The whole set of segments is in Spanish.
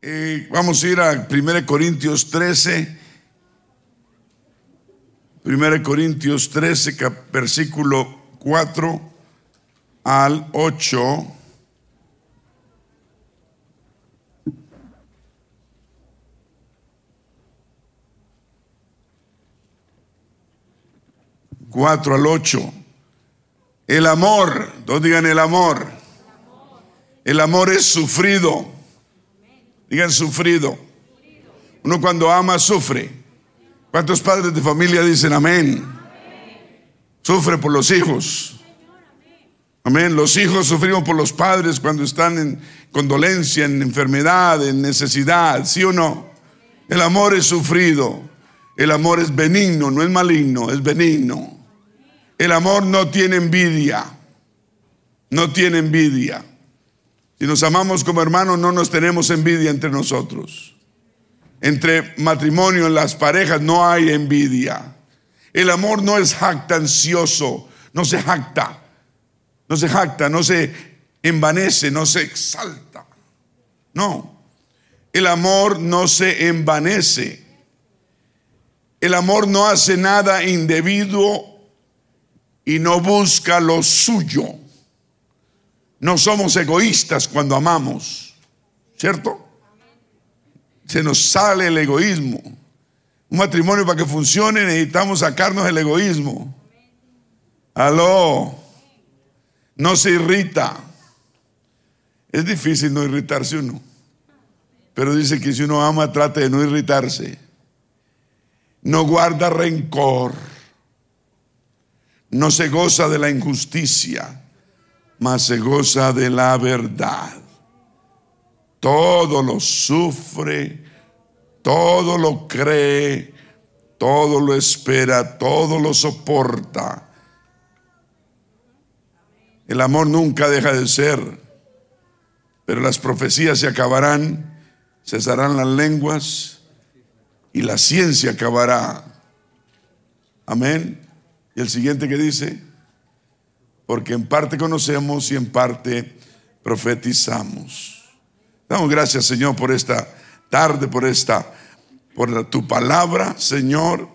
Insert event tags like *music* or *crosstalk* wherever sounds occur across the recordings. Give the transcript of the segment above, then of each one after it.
Eh, vamos a ir a 1 Corintios 13. 1 Corintios 13, versículo 4 al 8. Cuatro al ocho. El amor, todos digan el amor. El amor es sufrido. Digan sufrido. Uno cuando ama sufre. ¿Cuántos padres de familia dicen amén? Sufre por los hijos. Amén. Los hijos sufrimos por los padres cuando están en condolencia, en enfermedad, en necesidad. ¿Sí o no? El amor es sufrido. El amor es benigno, no es maligno, es benigno. El amor no tiene envidia. No tiene envidia. Si nos amamos como hermanos, no nos tenemos envidia entre nosotros. Entre matrimonio, en las parejas, no hay envidia. El amor no es jactancioso, no se jacta, no se jacta, no se envanece, no se exalta. No, el amor no se envanece. El amor no hace nada indebido y no busca lo suyo. No somos egoístas cuando amamos, ¿cierto? Se nos sale el egoísmo. Un matrimonio para que funcione necesitamos sacarnos el egoísmo. Aló. No se irrita. Es difícil no irritarse uno. Pero dice que si uno ama, trate de no irritarse. No guarda rencor no se goza de la injusticia, mas se goza de la verdad. Todo lo sufre, todo lo cree, todo lo espera, todo lo soporta. El amor nunca deja de ser, pero las profecías se acabarán, cesarán las lenguas y la ciencia acabará. Amén. Y el siguiente que dice, porque en parte conocemos y en parte profetizamos. Damos gracias, Señor, por esta tarde, por esta, por tu palabra, Señor.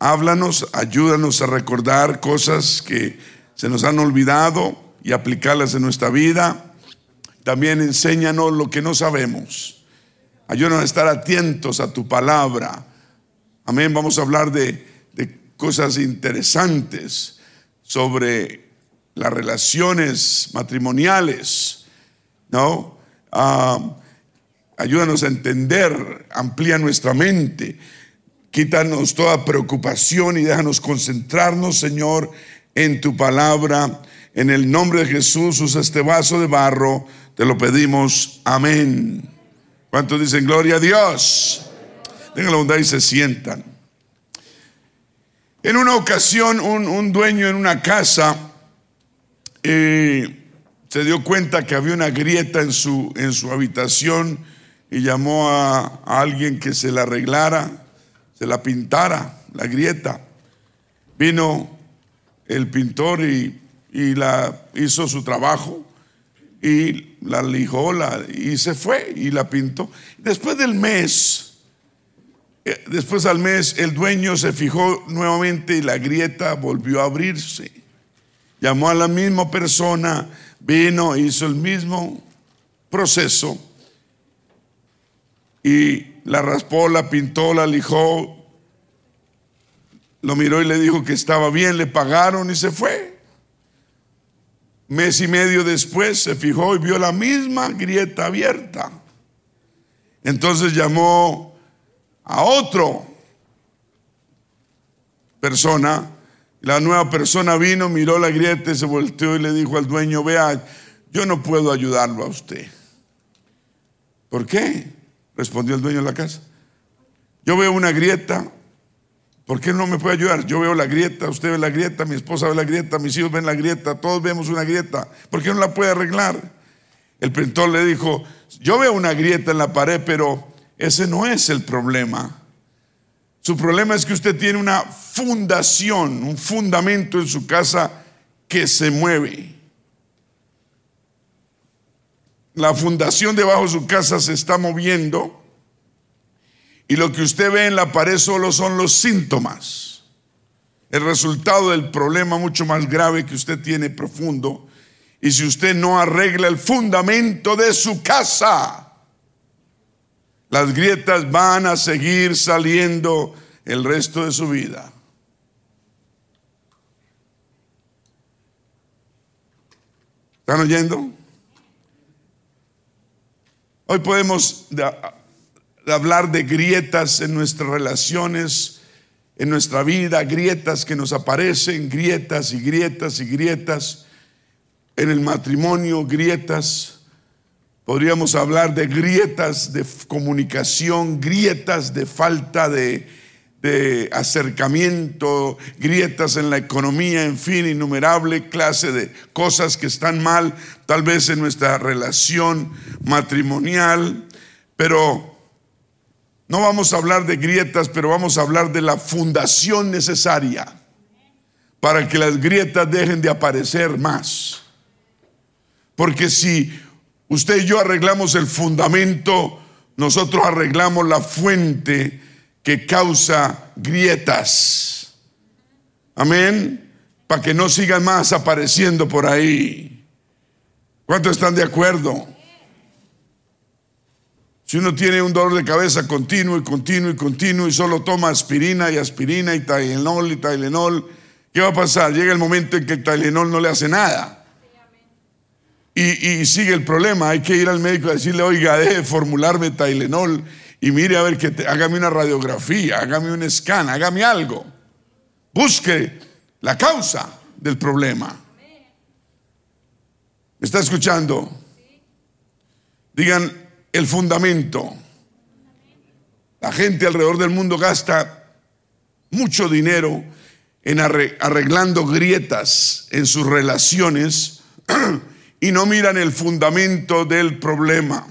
Háblanos, ayúdanos a recordar cosas que se nos han olvidado y aplicarlas en nuestra vida. También enséñanos lo que no sabemos. Ayúdanos a estar atentos a tu palabra. Amén. Vamos a hablar de cosas interesantes sobre las relaciones matrimoniales, ¿no? Ah, ayúdanos a entender, amplía nuestra mente, quítanos toda preocupación y déjanos concentrarnos, Señor, en tu palabra. En el nombre de Jesús, usa este vaso de barro, te lo pedimos. Amén. ¿Cuántos dicen gloria a Dios? Tengan la bondad y se sientan. En una ocasión, un, dueño en una casa eh, se dio cuenta que había una grieta en su, en su habitación y llamó a, alguien que se la arreglara, se la pintara, la grieta. Vino el pintor y, la hizo su trabajo y la lijó la, y se fue y la pintó. Después del mes, eh, después al mes el dueño se fijó nuevamente y la grieta volvió a abrirse. Llamó a la misma persona, vino, hizo el mismo proceso y la raspó, la pintó, la lijó, lo miró y le dijo que estaba bien, le pagaron y se fue. Mes y medio después se fijó y vio la misma grieta abierta. Entonces llamó a otro persona. La nueva persona vino, miró la grieta, se volteó y le dijo al dueño, vea, yo no puedo ayudarlo a usted. ¿Por qué? Respondió el dueño de la casa. Yo veo una grieta, ¿por qué no me puede ayudar? Yo veo la grieta, usted ve la grieta, mi esposa ve la grieta, mis hijos ven la grieta, todos vemos una grieta. ¿Por qué no la puede arreglar? El pintor le dijo, yo veo una grieta en la pared, pero ese no es el problema. Su problema es que usted tiene una fundación, un fundamento en su casa que se mueve. la fundación debajo de su casa se está moviendo y lo que usted ve en la pared solo son los síntomas. El resultado del problema mucho más grave que usted tiene profundo. Y si usted no arregla el fundamento de su casa, las grietas van a seguir saliendo el resto de su vida. ¿Están oyendo? Hoy podemos hablar de grietas en nuestras relaciones, en nuestra vida, grietas que nos aparecen, grietas y grietas y grietas, en el matrimonio, grietas. Podríamos hablar de grietas de comunicación, grietas de falta de, acercamiento, grietas en la economía, en fin, innumerable clase de cosas que están mal, tal vez en nuestra relación matrimonial, pero no vamos a hablar de grietas, pero vamos a hablar de la fundación necesaria para que las grietas dejen de aparecer más. Porque si usted y yo arreglamos el fundamento, nosotros arreglamos la fuente que causa grietas. Amén. Para que no sigan más apareciendo por ahí. ¿Cuántos están de acuerdo? Si uno tiene un dolor de cabeza continuo y continuo y continuo y solo toma aspirina y aspirina y Tylenol y Tylenol, ¿qué va a pasar? Llega el momento en que el Tylenol no le hace nada. Y, sigue el problema. Hay que ir al médico a decirle, oiga, deje de formularme Tylenol y mire a ver que hágame una radiografía, hágame un scan, hágame algo. Busque la causa del problema. ¿Me está escuchando? Digan, el fundamento. La gente alrededor del mundo gasta mucho dinero en arreglando grietas en sus relaciones *clears throat* y no miran el fundamento del problema.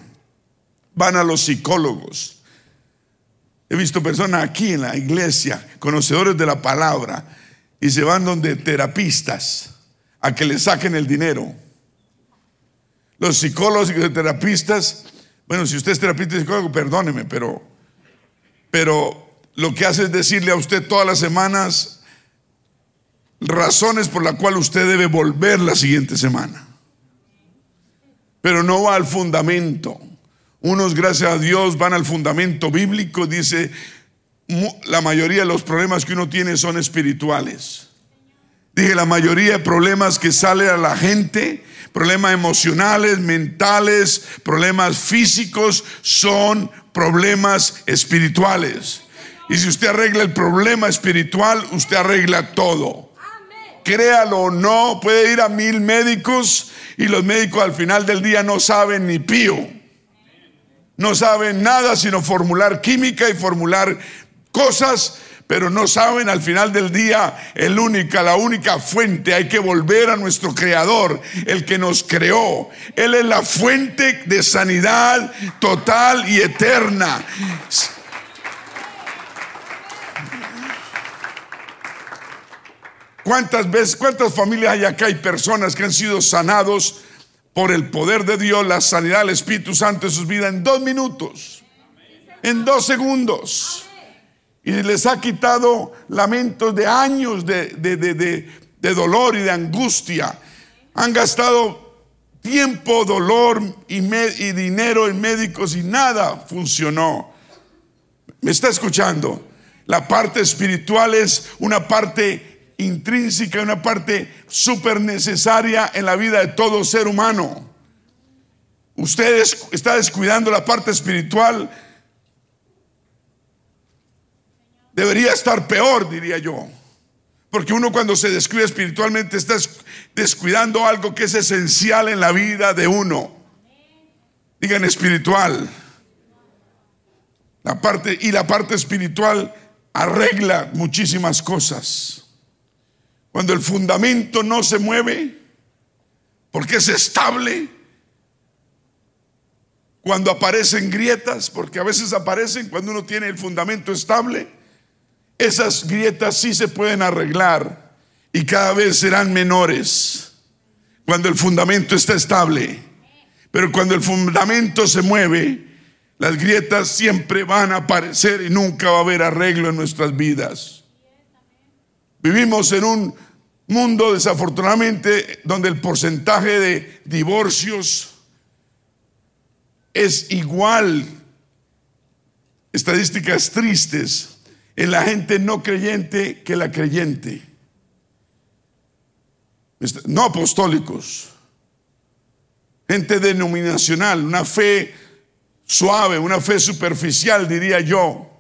Van a los psicólogos. He visto personas aquí en la iglesia, conocedores de la palabra, y se van donde terapistas a que le saquen el dinero. Los psicólogos y terapistas bueno, si usted es terapeuta psicólogo, perdóneme, pero, pero lo que hace es decirle a usted todas las semanas razones por las cuales usted debe volver la siguiente semana. Pero no va al fundamento. Unos, gracias a Dios, van al fundamento bíblico. Dice, la mayoría de los problemas que uno tiene son espirituales. Dije, la mayoría de problemas que sale a la gente problemas emocionales, mentales, problemas físicos, son problemas espirituales. Y si usted arregla el problema espiritual, usted arregla todo. Créalo o no, puede ir a mil médicos y los médicos al final del día no saben ni pío. No saben nada sino formular química y formular cosas pero no saben al final del día el única, la única fuente. Hay que volver a nuestro creador, el que nos creó. Él es la fuente de sanidad total y eterna. ¿Cuántas veces, cuántas familias hay acá? Hay personas que han sido sanados por el poder de Dios, la sanidad del Espíritu Santo en sus vidas en dos minutos, en dos segundos y les ha quitado lamentos de años de, de, dolor y de angustia. Han gastado tiempo, dolor y, y, dinero en médicos y nada funcionó. ¿Me está escuchando? La parte espiritual es una parte intrínseca, una parte súper necesaria en la vida de todo ser humano. Usted está descuidando la parte espiritual debería estar peor, diría yo. Porque uno cuando se descuida espiritualmente está descuidando algo que es esencial en la vida de uno. Digan espiritual. La parte y la parte espiritual arregla muchísimas cosas. Cuando el fundamento no se mueve, porque es estable, cuando aparecen grietas, porque a veces aparecen cuando uno tiene el fundamento estable, esas grietas sí se pueden arreglar y cada vez serán menores cuando el fundamento está estable. Pero cuando el fundamento se mueve, las grietas siempre van a aparecer y nunca va a haber arreglo en nuestras vidas. Vivimos en un mundo desafortunadamente donde el porcentaje de divorcios es igual, estadísticas tristes, en la gente no creyente que la creyente. No apostólicos, gente denominacional, una fe suave, una fe superficial, diría yo.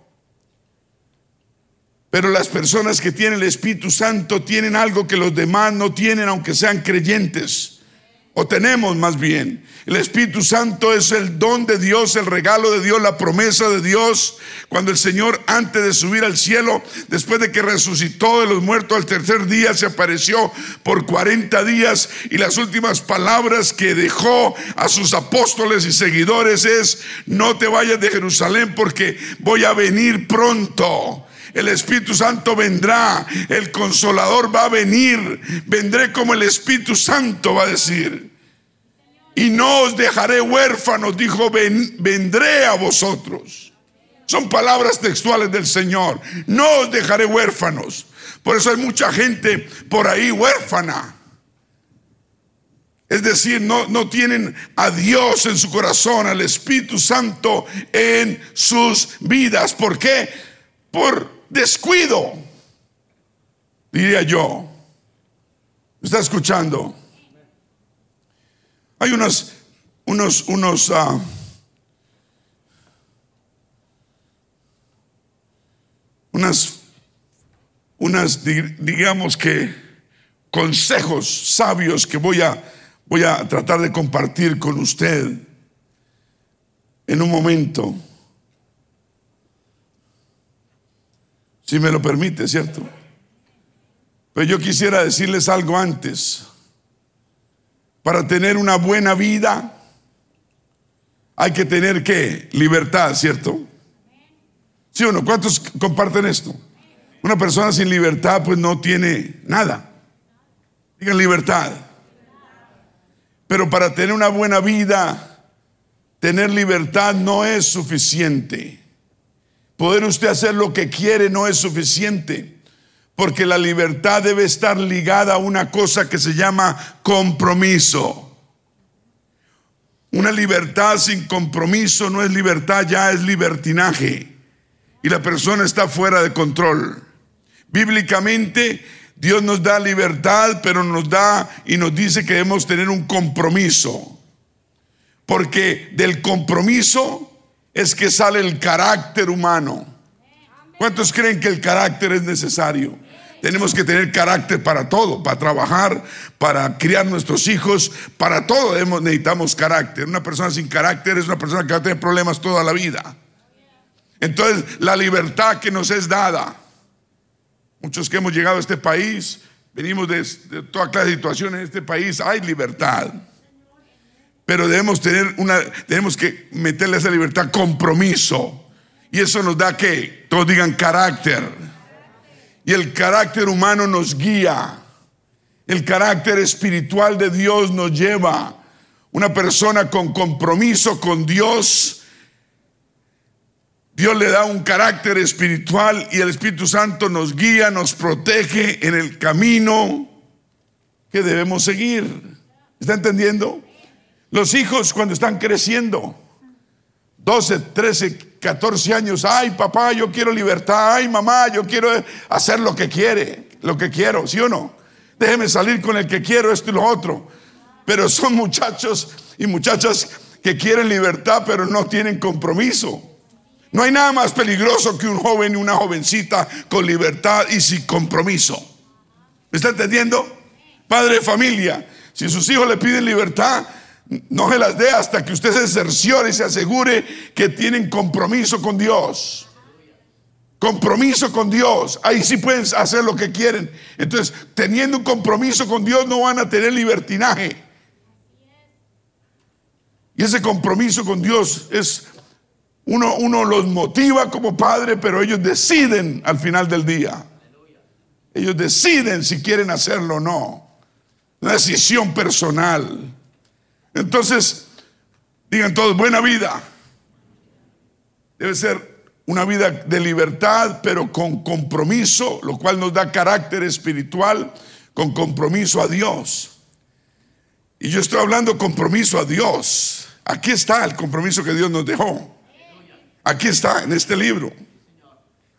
Pero las personas que tienen el Espíritu Santo tienen algo que los demás no tienen, aunque sean creyentes. O tenemos más bien. El Espíritu Santo es el don de Dios, el regalo de Dios, la promesa de Dios. Cuando el Señor, antes de subir al cielo, después de que resucitó de los muertos al tercer día, se apareció por 40 días y las últimas palabras que dejó a sus apóstoles y seguidores es, no te vayas de Jerusalén porque voy a venir pronto. El Espíritu Santo vendrá, el consolador va a venir, vendré como el Espíritu Santo va a decir y no os dejaré huérfanos, dijo, vendré a vosotros. Son palabras textuales del Señor. No os dejaré huérfanos. Por eso hay mucha gente por ahí huérfana. Es decir, no, no tienen a Dios en su corazón, al Espíritu Santo en sus vidas. ¿Por qué? Por descuido, diría yo. ¿Está escuchando? Hay unos, unos, unos, uh, unas, unas, digamos que, consejos sabios que voy a, voy a tratar de compartir con usted en un momento. Si me lo permite, ¿cierto? Pero yo quisiera decirles algo antes. Para tener una buena vida hay que tener qué? Libertad, ¿cierto? ¿Sí o no? ¿Cuántos comparten esto? Una persona sin libertad pues no tiene nada. Digan libertad. Pero para tener una buena vida, tener libertad no es suficiente. Poder usted hacer lo que quiere no es suficiente. Porque la libertad debe estar ligada a una cosa que se llama compromiso. Una libertad sin compromiso no es libertad, ya es libertinaje. Y la persona está fuera de control. Bíblicamente, Dios nos da libertad, pero nos da y nos dice que debemos tener un compromiso. Porque del compromiso es que sale el carácter humano. ¿Cuántos creen que el carácter es necesario? Tenemos que tener carácter para todo, para trabajar, para criar nuestros hijos, para todo necesitamos carácter. Una persona sin carácter es una persona que va a tener problemas toda la vida. Entonces, la libertad que nos es dada. Muchos que hemos llegado a este país, venimos de, de toda clase de situaciones en este país, hay libertad. Pero debemos tener una, tenemos que meterle a esa libertad compromiso. Y eso nos da que todos digan carácter. Y el carácter humano nos guía. El carácter espiritual de Dios nos lleva. Una persona con compromiso con Dios, Dios le da un carácter espiritual y el Espíritu Santo nos guía, nos protege en el camino que debemos seguir. ¿Está entendiendo? Los hijos cuando están creciendo, 12, 13, 14 años, ay papá, yo quiero libertad, ay mamá, yo quiero hacer lo que quiere, lo que quiero, ¿sí o no? Déjeme salir con el que quiero, esto y lo otro. Pero son *laughs* muchachos y muchachas que quieren libertad, pero no tienen compromiso. No hay nada más peligroso que un joven y una jovencita con libertad y sin compromiso. ¿Me está entendiendo? Padre de familia, si sus hijos le piden libertad, no se las dé hasta que usted se cerciore y se asegure que tienen compromiso con Dios. Compromiso con Dios. Ahí sí pueden hacer lo que quieren. Entonces, teniendo un compromiso con Dios no van a tener libertinaje. Y ese compromiso con Dios es, uno, uno los motiva como padre, pero ellos deciden al final del día. Ellos deciden si quieren hacerlo o no. Una decisión personal. Entonces, Digan todos, buena vida. Debe ser una vida de libertad, pero con compromiso, lo cual nos da carácter espiritual, con compromiso a Dios. Y yo estoy hablando compromiso a Dios. Aquí está el compromiso que Dios nos dejó. Aquí está, en este libro.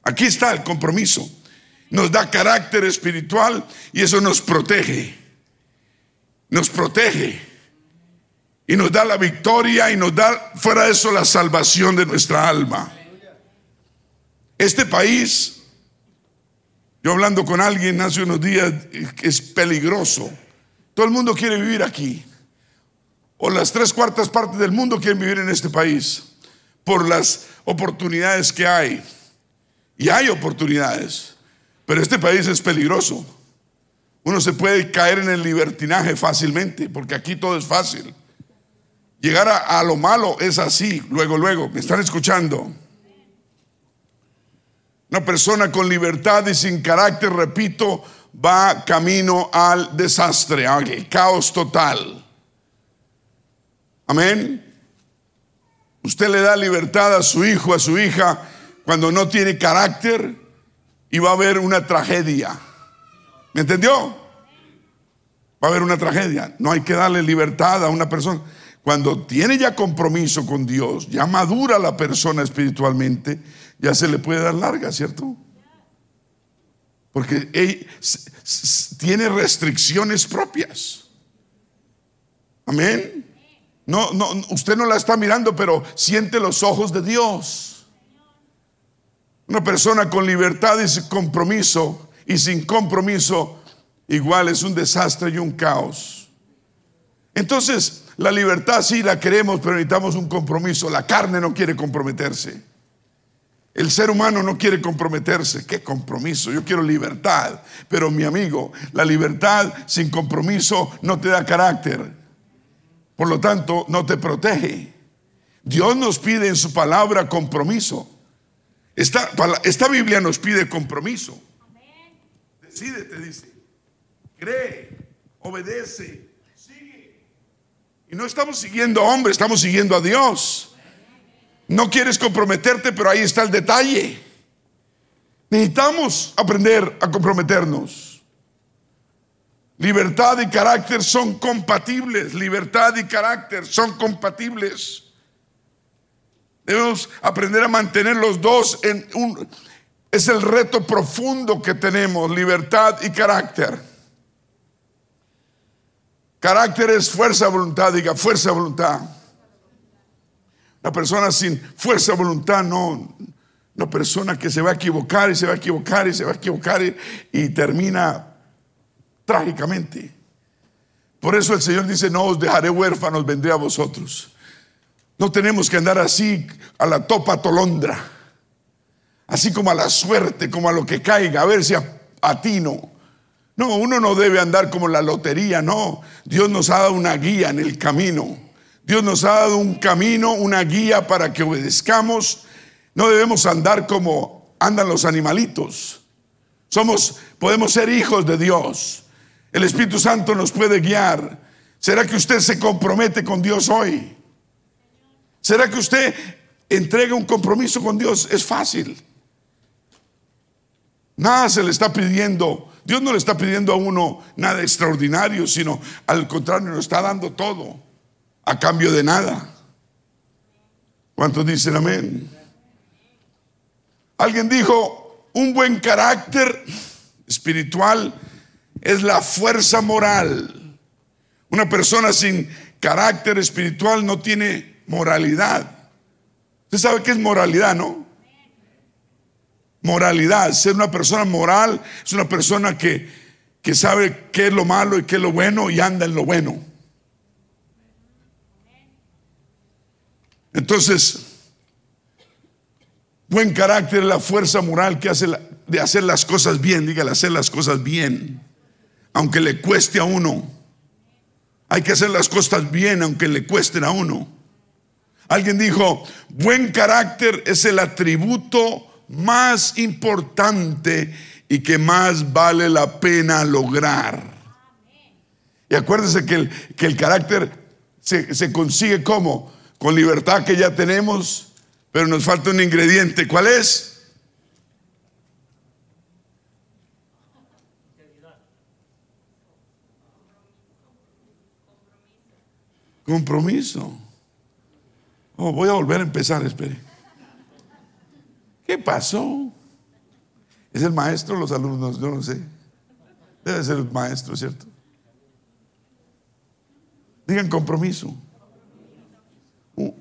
Aquí está el compromiso. Nos da carácter espiritual y eso nos protege. Nos protege. Y nos da la victoria y nos da, fuera de eso, la salvación de nuestra alma. Este país, yo hablando con alguien hace unos días, es peligroso. Todo el mundo quiere vivir aquí. O las tres cuartas partes del mundo quieren vivir en este país por las oportunidades que hay. Y hay oportunidades, pero este país es peligroso. Uno se puede caer en el libertinaje fácilmente, porque aquí todo es fácil. Llegar a, lo malo es así, luego, luego. ¿Me están escuchando? Una persona con libertad y sin carácter, repito, va camino al desastre, al caos total. Amén. Usted le da libertad a su hijo, a su hija, cuando no tiene carácter y va a haber una tragedia. ¿Me entendió? Va a haber una tragedia. No hay que darle libertad a una persona. Cuando tiene ya compromiso con Dios, ya madura la persona espiritualmente, ya se le puede dar larga, ¿cierto? Porque tiene restricciones propias. Amén. No, no, usted no la está mirando, pero siente los ojos de Dios. Una persona con libertad y sin compromiso y sin compromiso igual es un desastre y un caos. Entonces, la libertad sí la queremos, pero necesitamos un compromiso. La carne no quiere comprometerse. El ser humano no quiere comprometerse. ¿Qué compromiso? Yo quiero libertad. Pero mi amigo, la libertad sin compromiso no te da carácter. Por lo tanto, no te protege. Dios nos pide en su palabra compromiso. Esta, esta Biblia nos pide compromiso. Decídete, dice. Cree, obedece. No estamos siguiendo a hombre, estamos siguiendo a Dios. No quieres comprometerte, pero ahí está el detalle. Necesitamos aprender a comprometernos. Libertad y carácter son compatibles. Libertad y carácter son compatibles. Debemos aprender a mantener los dos en un... Es el reto profundo que tenemos, libertad y carácter. Carácter es fuerza, voluntad, diga fuerza, voluntad. La persona sin fuerza, voluntad, no. Una persona que se va a equivocar y se va a equivocar y se va a equivocar y termina trágicamente. Por eso el Señor dice, no os dejaré huérfanos, vendré a vosotros. No tenemos que andar así a la topa tolondra, así como a la suerte, como a lo que caiga, a ver si atino. No, uno no debe andar como la lotería, no. Dios nos ha dado una guía en el camino. Dios nos ha dado un camino, una guía para que obedezcamos. No debemos andar como andan los animalitos. Somos, podemos ser hijos de Dios. El Espíritu Santo nos puede guiar. ¿Será que usted se compromete con Dios hoy? ¿Será que usted entrega un compromiso con Dios? Es fácil. Nada se le está pidiendo. Dios no le está pidiendo a uno nada extraordinario, sino al contrario, nos está dando todo a cambio de nada. ¿Cuántos dicen amén? Alguien dijo, un buen carácter espiritual es la fuerza moral. Una persona sin carácter espiritual no tiene moralidad. Usted sabe qué es moralidad, ¿no? Moralidad, ser una persona moral es una persona que, que sabe qué es lo malo y qué es lo bueno y anda en lo bueno. Entonces, buen carácter es la fuerza moral que hace de hacer las cosas bien, dígale, hacer las cosas bien aunque le cueste a uno. Hay que hacer las cosas bien, aunque le cuesten a uno. Alguien dijo, buen carácter es el atributo más importante y que más vale la pena lograr. Y acuérdese que el, que el carácter se, se consigue como con libertad que ya tenemos, pero nos falta un ingrediente. ¿Cuál es? Compromiso. Oh, voy a volver a empezar, espere. ¿Qué pasó? ¿Es el maestro los alumnos? Yo no sé. Debe ser el maestro, ¿cierto? Digan compromiso. Uh,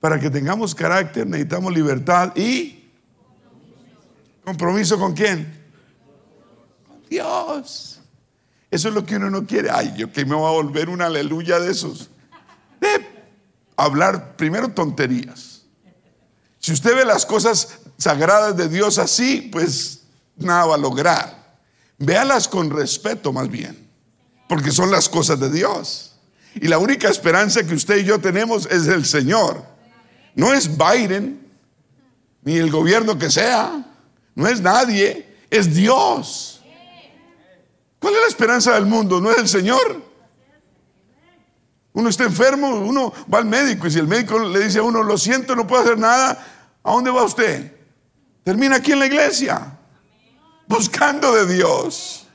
para que tengamos carácter necesitamos libertad y compromiso con quién? Con Dios. Eso es lo que uno no quiere. Ay, yo que me voy a volver una aleluya de esos. De hablar primero tonterías. Si usted ve las cosas sagradas de Dios así, pues nada va a lograr. Véalas con respeto más bien, porque son las cosas de Dios. Y la única esperanza que usted y yo tenemos es el Señor. No es Biden, ni el gobierno que sea, no es nadie, es Dios. ¿Cuál es la esperanza del mundo? ¿No es el Señor? Uno está enfermo, uno va al médico y si el médico le dice a uno, lo siento, no puedo hacer nada, ¿a dónde va usted? Termina aquí en la iglesia, buscando de Dios.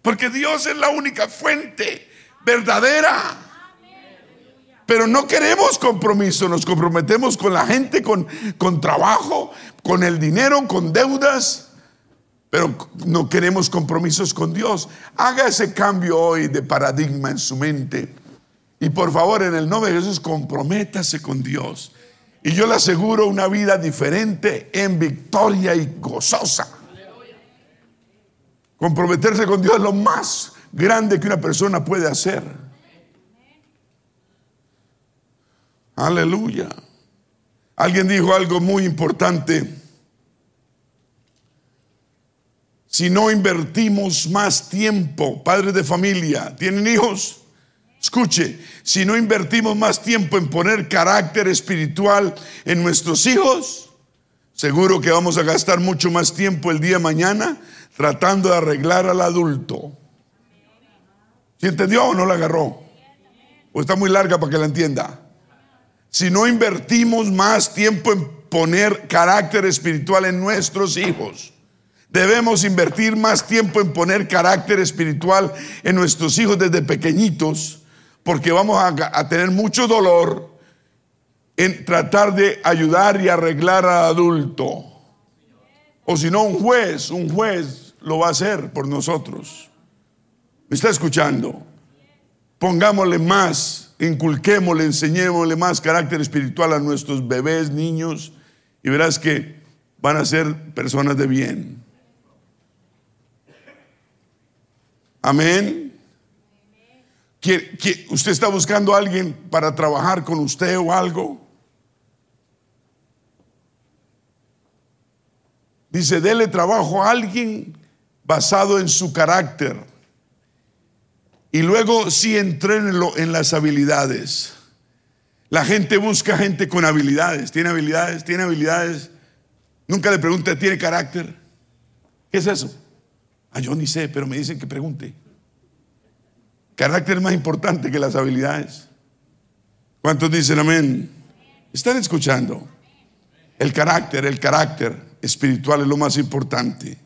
Porque Dios es la única fuente verdadera. Pero no queremos compromiso, nos comprometemos con la gente, con, con trabajo, con el dinero, con deudas, pero no queremos compromisos con Dios. Haga ese cambio hoy de paradigma en su mente. Y por favor, en el nombre de Jesús, comprométase con Dios. Y yo le aseguro una vida diferente en victoria y gozosa. Comprometerse con Dios es lo más grande que una persona puede hacer. Aleluya. Alguien dijo algo muy importante. Si no invertimos más tiempo, padres de familia, ¿tienen hijos? Escuche, si no invertimos más tiempo en poner carácter espiritual en nuestros hijos, seguro que vamos a gastar mucho más tiempo el día de mañana tratando de arreglar al adulto. ¿Sí entendió o no la agarró? ¿O está muy larga para que la entienda? Si no invertimos más tiempo en poner carácter espiritual en nuestros hijos, debemos invertir más tiempo en poner carácter espiritual en nuestros hijos desde pequeñitos porque vamos a, tener mucho dolor en tratar de ayudar y arreglar al adulto. O si no, un juez, un juez lo va a hacer por nosotros. ¿Me está escuchando? Pongámosle más, inculquémosle, enseñémosle más carácter espiritual a nuestros bebés, niños, y verás que van a ser personas de bien. Amén usted está buscando a alguien para trabajar con usted o algo? Dice, dele trabajo a alguien basado en su carácter. Y luego sí entrénelo en las habilidades. La gente busca gente con habilidades. ¿Tiene habilidades? ¿Tiene habilidades? Nunca le pregunta, ¿tiene carácter? ¿Qué es eso? Ah, yo ni sé, pero me dicen que pregunte. Carácter más importante que las habilidades. ¿Cuántos dicen amén? ¿Están escuchando? El carácter, el carácter espiritual es lo más importante.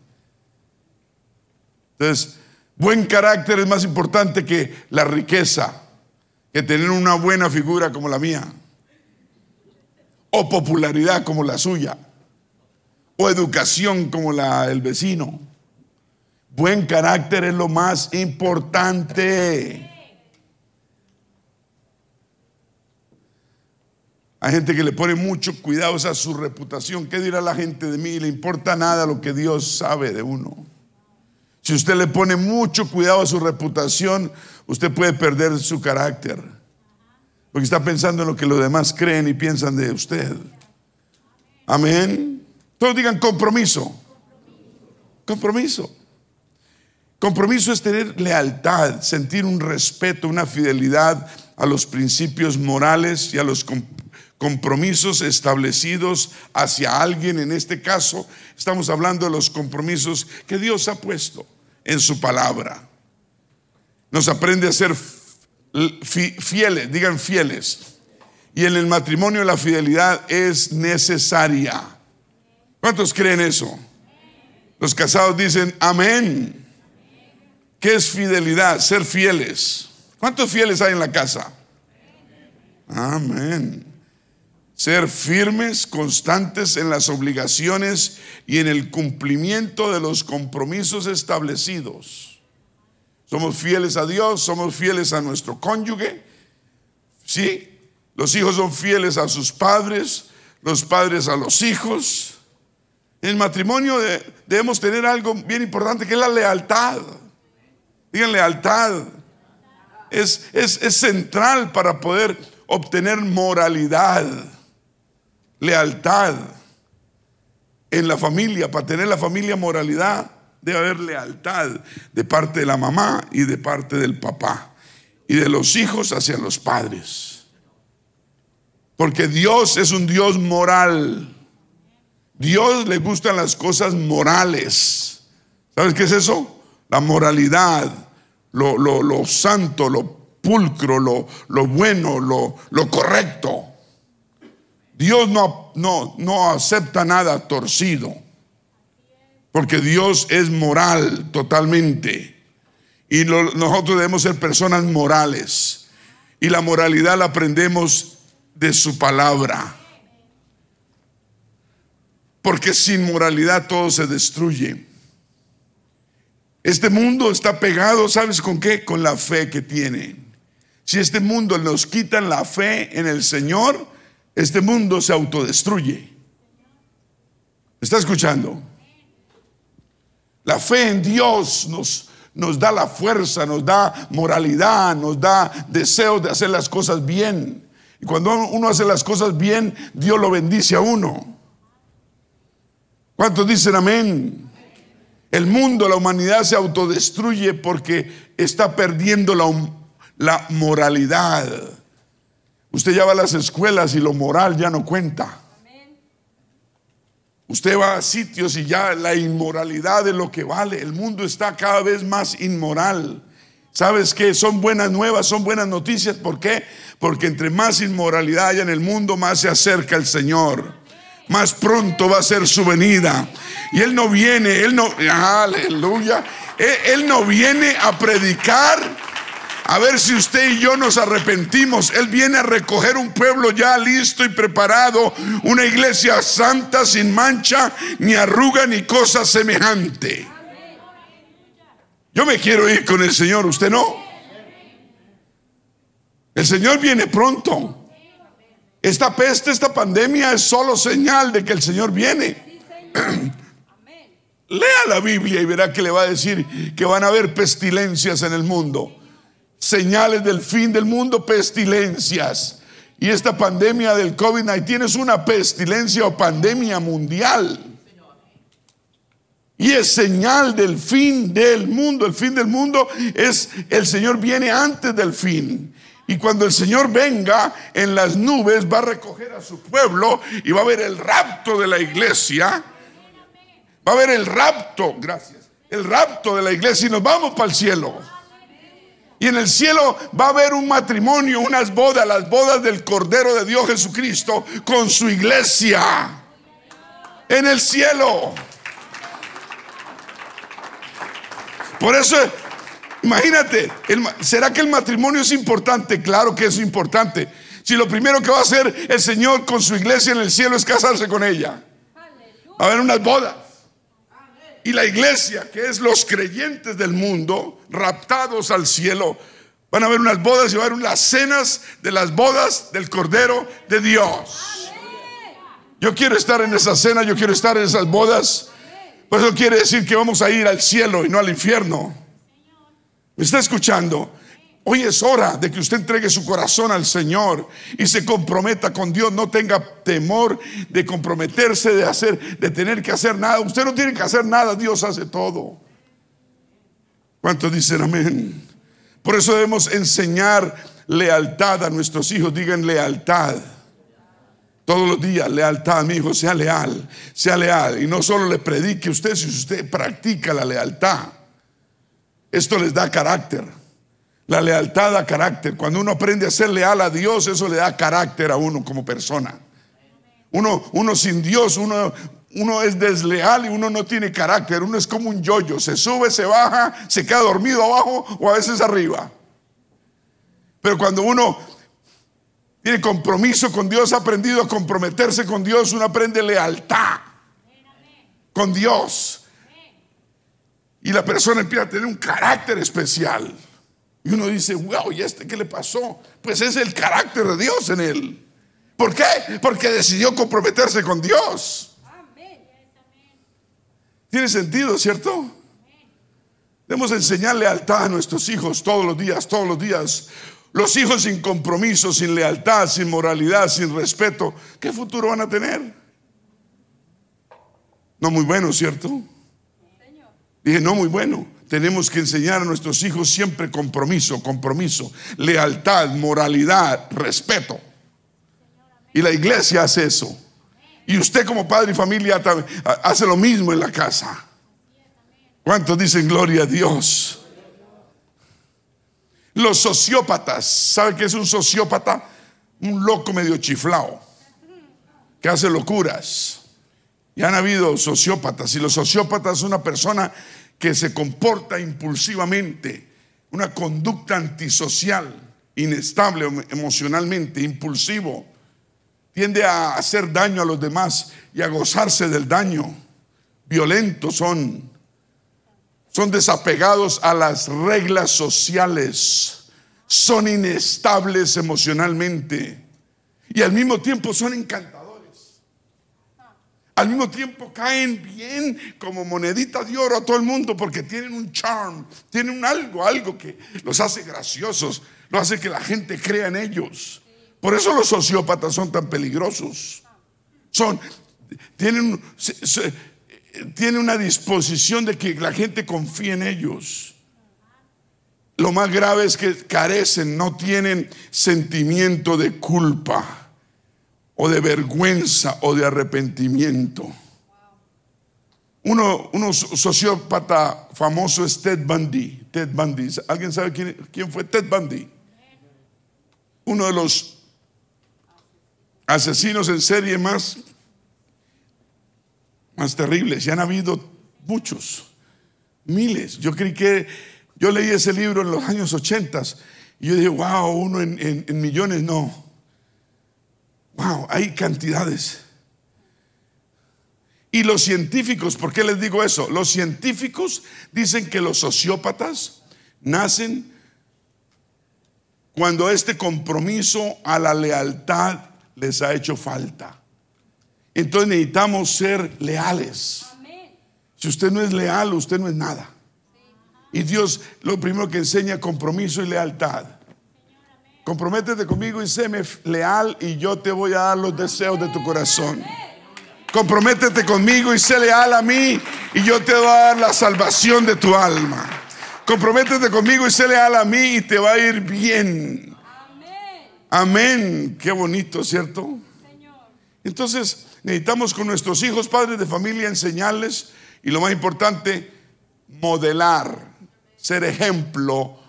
Entonces, buen carácter es más importante que la riqueza, que tener una buena figura como la mía, o popularidad como la suya, o educación como la del vecino. Buen carácter es lo más importante. Hay gente que le pone mucho cuidado a su reputación. ¿Qué dirá la gente de mí? Le importa nada lo que Dios sabe de uno. Si usted le pone mucho cuidado a su reputación, usted puede perder su carácter. Porque está pensando en lo que los demás creen y piensan de usted. Amén. Todos digan compromiso. Compromiso. Compromiso es tener lealtad, sentir un respeto, una fidelidad a los principios morales y a los compromisos establecidos hacia alguien. En este caso, estamos hablando de los compromisos que Dios ha puesto en su palabra. Nos aprende a ser fieles, digan fieles. Y en el matrimonio la fidelidad es necesaria. ¿Cuántos creen eso? Los casados dicen amén. ¿Qué es fidelidad? Ser fieles. ¿Cuántos fieles hay en la casa? Amén. Ser firmes, constantes en las obligaciones y en el cumplimiento de los compromisos establecidos. Somos fieles a Dios, somos fieles a nuestro cónyuge. Sí, los hijos son fieles a sus padres, los padres a los hijos. En matrimonio debemos tener algo bien importante que es la lealtad. Digan lealtad. Es, es, es central para poder obtener moralidad, lealtad en la familia. Para tener la familia moralidad debe haber lealtad de parte de la mamá y de parte del papá y de los hijos hacia los padres. Porque Dios es un Dios moral. Dios le gustan las cosas morales. ¿Sabes qué es eso? La moralidad, lo, lo, santo, lo pulcro, lo, lo bueno, lo, lo, correcto. Dios no, no, no acepta nada torcido. Porque Dios es moral totalmente. Y nosotros debemos ser personas morales. Y la moralidad la aprendemos de su palabra. Porque sin moralidad todo se destruye. Este mundo está pegado, ¿sabes con qué? Con la fe que tienen. Si este mundo nos quitan la fe en el Señor, este mundo se autodestruye. ¿Está escuchando? La fe en Dios nos, nos da la fuerza, nos da moralidad, nos da deseo de hacer las cosas bien. Y cuando uno hace las cosas bien, Dios lo bendice a uno. ¿Cuántos dicen amén? El mundo, la humanidad se autodestruye porque está perdiendo la, moralidad. Usted ya va a las escuelas y lo moral ya no cuenta. Usted va a sitios y ya la inmoralidad es lo que vale. El mundo está cada vez más inmoral. ¿Sabes qué? Son buenas nuevas, son buenas noticias. ¿Por qué? Porque entre más inmoralidad haya en el mundo, más se acerca el Señor más pronto va a ser su venida. Y Él no viene, Él no, aleluya, él, no viene a predicar. A ver si usted y yo nos arrepentimos. Él viene a recoger un pueblo ya listo y preparado, una iglesia santa, sin mancha, ni arruga, ni cosa semejante. Yo me quiero ir con el Señor, ¿usted no? El Señor viene pronto. Esta peste, esta pandemia es solo señal de que el Señor viene. *clears throat* Lea la Biblia y verá que le va a decir que van a haber pestilencias en el mundo. Señales del fin del mundo, pestilencias. Y esta pandemia del COVID-19 es una pestilencia o pandemia mundial. Y es señal del fin del mundo. El fin del mundo es el Señor viene antes del fin. Y cuando el Señor venga en las nubes, va a recoger a su pueblo y va a haber el rapto de la iglesia. Va a haber el rapto, gracias, el rapto de la iglesia y nos vamos para el cielo. Y en el cielo va a haber un matrimonio, unas bodas, las bodas del Cordero de Dios Jesucristo con su iglesia. En el cielo. Por eso Imagínate, ¿será que el matrimonio es importante? Claro que es importante. Si lo primero que va a hacer el Señor con su iglesia en el cielo es casarse con ella. Va a haber unas bodas. Y la iglesia, que es los creyentes del mundo, raptados al cielo, van a haber unas bodas y va a haber unas cenas de las bodas del Cordero de Dios. Yo quiero estar en esa cena, yo quiero estar en esas bodas. Pues eso quiere decir que vamos a ir al cielo y no al infierno. ¿Me está escuchando? Hoy es hora de que usted entregue su corazón al Señor y se comprometa con Dios. No tenga temor de comprometerse, de hacer, de tener que hacer nada. Usted no tiene que hacer nada, Dios hace todo. ¿Cuántos dicen amén? Por eso debemos enseñar lealtad a nuestros hijos. Digan lealtad. Todos los días, lealtad, mi hijo, sea leal, sea leal. Y no solo le predique usted, si usted practica la lealtad. Esto les da carácter, La lealtad da carácter. Cuando uno aprende a ser leal a Dios, eso le da carácter a uno como persona. Uno, uno sin Dios, uno, uno es desleal y uno no tiene carácter. Uno es como un yoyo. Se sube, se baja, se queda dormido abajo o a veces arriba. Pero cuando uno tiene compromiso con Dios, ha aprendido a comprometerse con Dios, uno aprende lealtad con Dios. Y la persona empieza a tener un carácter especial. Y uno dice, wow, ¿y este qué le pasó? Pues es el carácter de Dios en él. ¿Por qué? Porque decidió comprometerse con Dios. Tiene sentido, ¿cierto? Debemos enseñar lealtad a nuestros hijos todos los días, todos los días. Los hijos sin compromiso, sin lealtad, sin moralidad, sin respeto, ¿qué futuro van a tener? No muy bueno, ¿cierto? Dije, no muy bueno. Tenemos que enseñar a nuestros hijos siempre compromiso, compromiso, lealtad, moralidad, respeto. Y la iglesia hace eso. Y usted como padre y familia hace lo mismo en la casa. ¿Cuántos dicen gloria a Dios? Los sociópatas, ¿sabe qué es un sociópata? Un loco medio chiflado, que hace locuras. Y han habido sociópatas, y los sociópatas es una persona que se comporta impulsivamente, una conducta antisocial, inestable emocionalmente, impulsivo, tiende a hacer daño a los demás y a gozarse del daño. Violentos son, son desapegados a las reglas sociales, son inestables emocionalmente. Y al mismo tiempo son encantadores al mismo tiempo caen bien como monedita de oro a todo el mundo porque tienen un charm, tienen un algo, algo que los hace graciosos, lo hace que la gente crea en ellos. Por eso los sociópatas son tan peligrosos. Son, tienen, tienen una disposición de que la gente confíe en ellos. Lo más grave es que carecen, no tienen sentimiento de culpa o de vergüenza o de arrepentimiento. Uno, sociópata famoso es Ted Bundy. Ted Bundy. ¿Alguien sabe quién, fue Ted Bundy? Uno de los asesinos en serie más, más terribles. Y han habido muchos, miles. Yo creí que, yo leí ese libro en los años 80 y yo dije, wow, uno en millones, no. Wow, hay cantidades. Y los científicos, ¿por qué les digo eso? Los científicos dicen que los sociópatas nacen cuando este compromiso a la lealtad les ha hecho falta. Entonces necesitamos ser leales. Si usted no es leal, usted no es nada. Y Dios lo primero que enseña compromiso y lealtad. Comprométete conmigo y séme leal y yo te voy a dar los deseos de tu corazón. Comprométete conmigo y sé leal a mí y yo te voy a dar la salvación de tu alma. Comprométete conmigo y sé leal a mí y te va a ir bien. Amén. Qué bonito, ¿cierto? Entonces necesitamos con nuestros hijos, padres de familia, enseñarles y lo más importante, modelar, ser ejemplo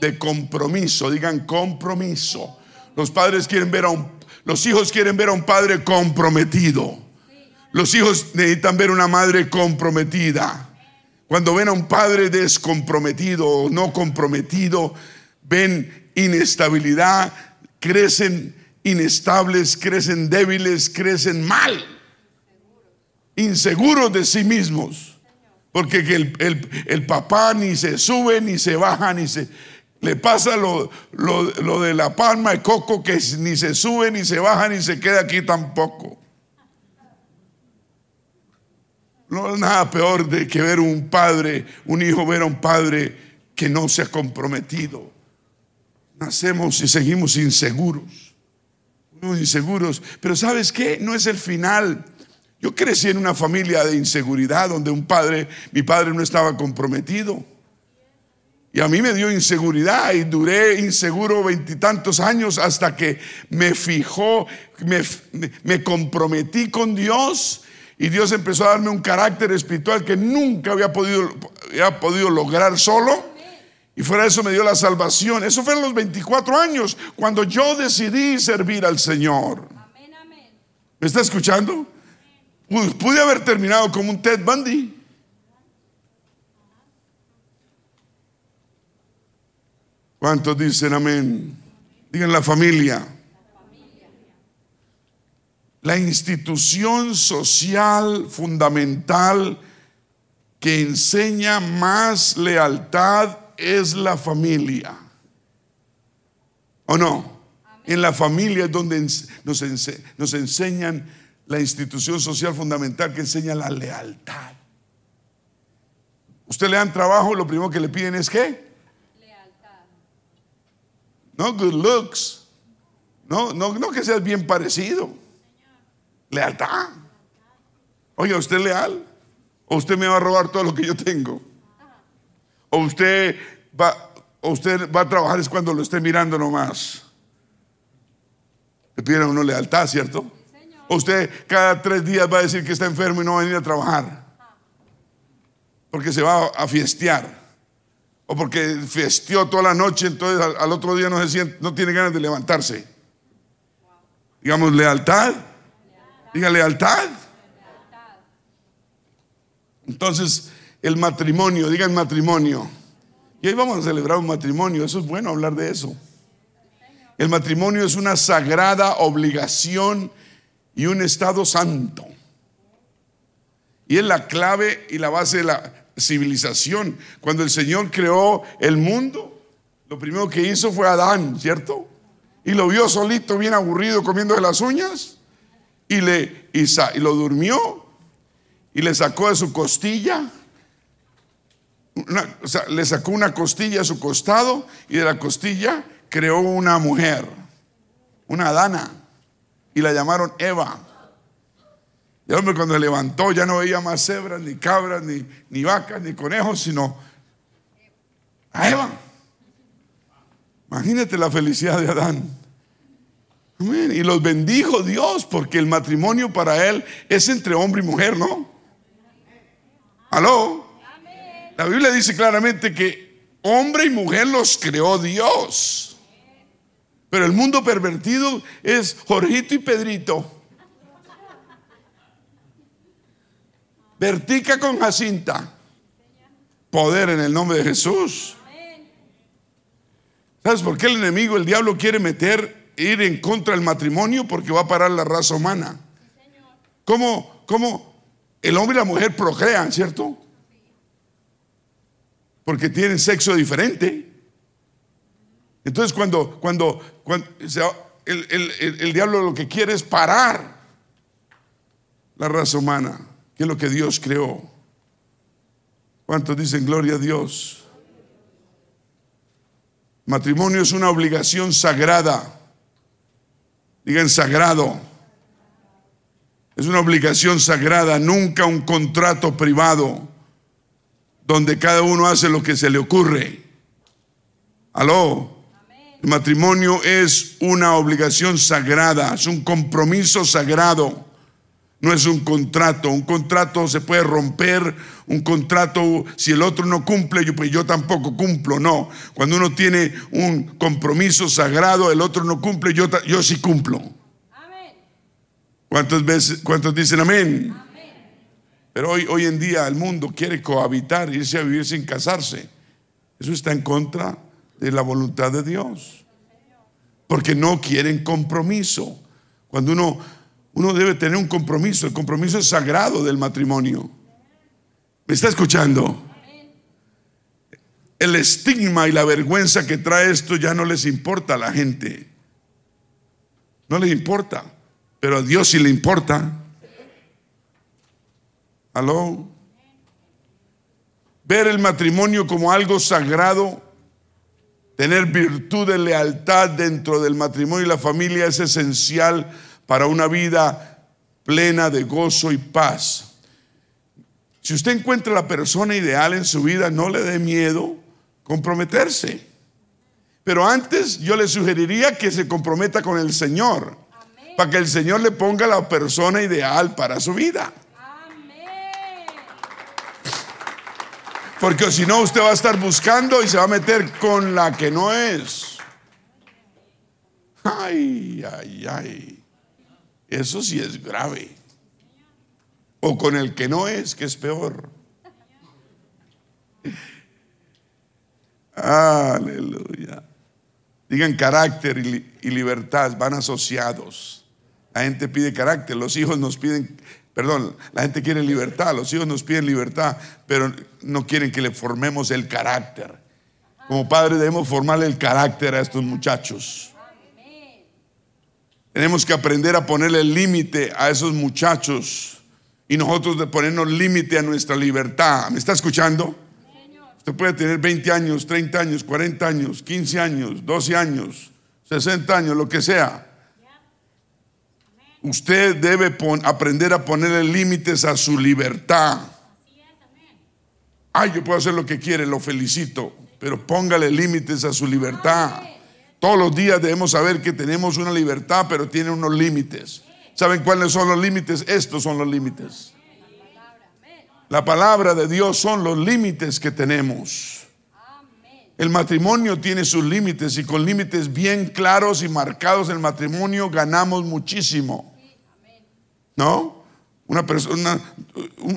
de compromiso. Digan compromiso. Los padres quieren ver a un, los hijos quieren ver a un padre comprometido. Los hijos necesitan ver una madre comprometida. Cuando ven a un padre descomprometido o no comprometido, ven inestabilidad, crecen inestables, crecen débiles, crecen mal, inseguros de sí mismos. Porque el, el, el papá ni se sube, ni se baja, ni se le pasa lo, de la palma de coco que ni se sube, ni se baja, ni se queda aquí tampoco. No es nada peor de que ver un padre, un hijo ver a un padre que no se ha comprometido. Nacemos y seguimos inseguros. inseguros. Pero ¿sabes qué? No es el final. Yo crecí en una familia de inseguridad donde un padre, mi padre no estaba comprometido. Y a mí me dio inseguridad y duré inseguro veintitantos años hasta que me fijó, me, comprometí con Dios y Dios empezó a darme un carácter espiritual que nunca había podido, había podido lograr solo. Y fuera de eso me dio la salvación. Eso fue a los 24 años, cuando yo decidí servir al Señor. ¿Me está escuchando? Pude haber terminado como un Ted Bundy. ¿Cuántos dicen amén? Digan la familia. La institución social fundamental que enseña más lealtad es la familia. ¿O no? En la familia es donde nos, enseñan la institución social fundamental que enseña la lealtad. Usted le dan trabajo, lo primero que le piden es qué? No good looks. No, no, no que seas bien parecido. Lealtad. Oiga, ¿usted es leal? ¿O usted me va a robar todo lo que yo tengo? ¿O usted va, usted va a trabajar es cuando lo esté mirando nomás. Le piden a uno lealtad, ¿cierto? O usted cada tres días va a decir que está enfermo y no va a venir a trabajar. Porque se va a fiestear. O porque fiesteó toda la noche, entonces al, otro día no, se siente, no tiene ganas de levantarse. Digamos, lealtad. Diga lealtad. Entonces, el matrimonio, digan matrimonio. Y hoy vamos a celebrar un matrimonio, eso es bueno hablar de eso. El matrimonio es una sagrada obligación y un estado santo. Y es la clave y la base de la civilización. Cuando el Señor creó el mundo, lo primero que hizo fue Adán, ¿cierto? Y lo vio solito, bien aburrido, comiendo de las uñas. Y, le, y lo durmió y le sacó de su costilla o sea, le sacó una costilla a su costado y de la costilla creó una mujer, una dana, y la llamaron Eva. Y el hombre cuando se levantó ya no veía más cebras, ni cabras, ni, ni vacas, ni conejos, sino a Eva. Imagínate la felicidad de Adán. Y los bendijo Dios, porque el matrimonio para él es entre hombre y mujer, ¿no? ¿Aló? La Biblia dice claramente que hombre y mujer los creó Dios. Pero el mundo pervertido es Jorgito y Pedrito. Vertica con Jacinta. Poder en el nombre de Jesús. ¿Sabes por qué el enemigo, el diablo, quiere meter, ir en contra del matrimonio? Porque va a parar la raza humana. ¿Cómo, el hombre y la mujer procrean, cierto? porque tienen sexo diferente. Entonces cuando, cuando, el, diablo lo que quiere es parar la raza humana, que es lo que Dios creó. ¿Cuántos dicen gloria a Dios? Matrimonio es una obligación sagrada. Digan sagrado. Es una obligación sagrada, nunca un contrato privado donde cada uno hace lo que se le ocurre. Aló. El matrimonio es una obligación sagrada, es un compromiso sagrado. No es un contrato. Un contrato se puede romper. Un contrato, si el otro no cumple, yo, pues yo tampoco cumplo. No. Cuando uno tiene un compromiso sagrado, el otro no cumple, yo, yo sí cumplo. ¿Cuántas veces, cuántos dicen amén? Pero hoy, hoy en día el mundo quiere cohabitar, irse a vivir sin casarse. Eso está en contra de la voluntad de Dios. Porque no quieren compromiso. Cuando uno, uno debe tener un compromiso, el compromiso es sagrado del matrimonio. ¿Me está escuchando? El estigma y la vergüenza que trae esto ya no les importa a la gente. No les importa, pero a Dios sí le importa. Aló. Ver el matrimonio como algo sagrado, tener virtud de lealtad dentro del matrimonio y la familia es esencial para una vida plena de gozo y paz. Si usted encuentra la persona ideal en su vida, no le dé miedo comprometerse. Pero antes yo le sugeriría que se comprometa con el Señor, para que el Señor le ponga la persona ideal para su vida. Porque si no, usted va a estar buscando y se va a meter con la que no es. Ay, ay, ay. Eso sí es grave. O con el que no es, que es peor. Aleluya. Digan carácter y, libertad, van asociados. La gente pide carácter, los hijos nos piden, perdón, la gente quiere libertad, los hijos nos piden libertad, pero no quieren que le formemos el carácter. Como padres debemos formarle el carácter a estos muchachos. Tenemos que aprender a ponerle límite a esos muchachos y nosotros de ponernos límite a nuestra libertad. ¿Me está escuchando? Usted puede tener 20 años, 30 años, 40 años, 15 años, 12 años, 60 años, lo que sea. Usted debe aprender a ponerle límites a su libertad. Ay, yo puedo hacer lo que quiere, lo felicito, pero póngale límites a su libertad. Todos los días debemos saber que tenemos una libertad, pero tiene unos límites. ¿Saben cuáles son los límites? Estos son los límites. La palabra de Dios son los límites que tenemos. El matrimonio tiene sus límites y con límites bien claros y marcados el matrimonio ganamos muchísimo. ¿No? Una persona,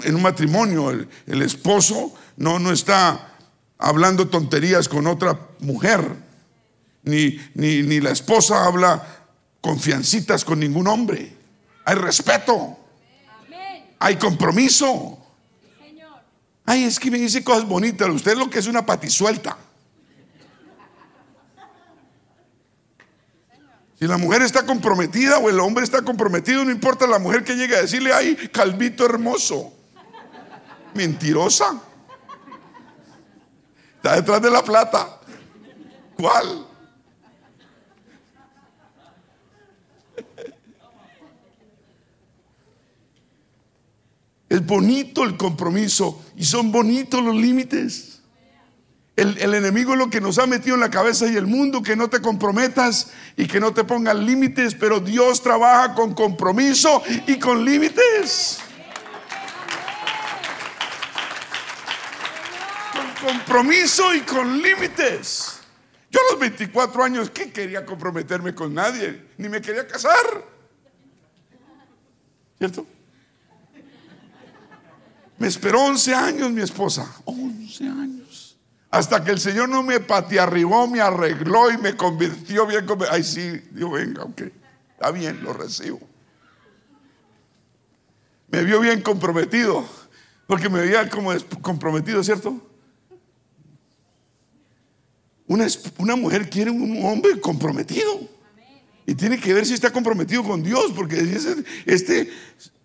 en un matrimonio, el, esposo no, no está hablando tonterías con otra mujer, ni, ni, ni la esposa habla confiancitas con ningún hombre. Hay respeto, hay compromiso. Ay, es que me dice cosas bonitas. Usted es lo que es una patisuelta. Si la mujer está comprometida o el hombre está comprometido, no importa la mujer que llegue a decirle, ay, calvito hermoso. Mentirosa. Está detrás de la plata. ¿Cuál? Es bonito el compromiso y son bonitos los límites. El, enemigo es lo que nos ha metido en la cabeza y el mundo, que no te comprometas y que no te pongan límites, pero Dios trabaja con compromiso y con límites. Con compromiso y con límites. Yo a los 24 años, ¿qué quería comprometerme con nadie? Ni me quería casar. ¿Cierto? Me esperó 11 años mi esposa. 11 años. Hasta que el Señor no me patearribó, me arregló y me convirtió bien. Ay, sí, Dios, venga, ok. Está bien, lo recibo. Me vio bien comprometido. Porque me veía como comprometido, ¿cierto? Una, una mujer quiere un hombre comprometido. Y tiene que ver si está comprometido con Dios, porque este,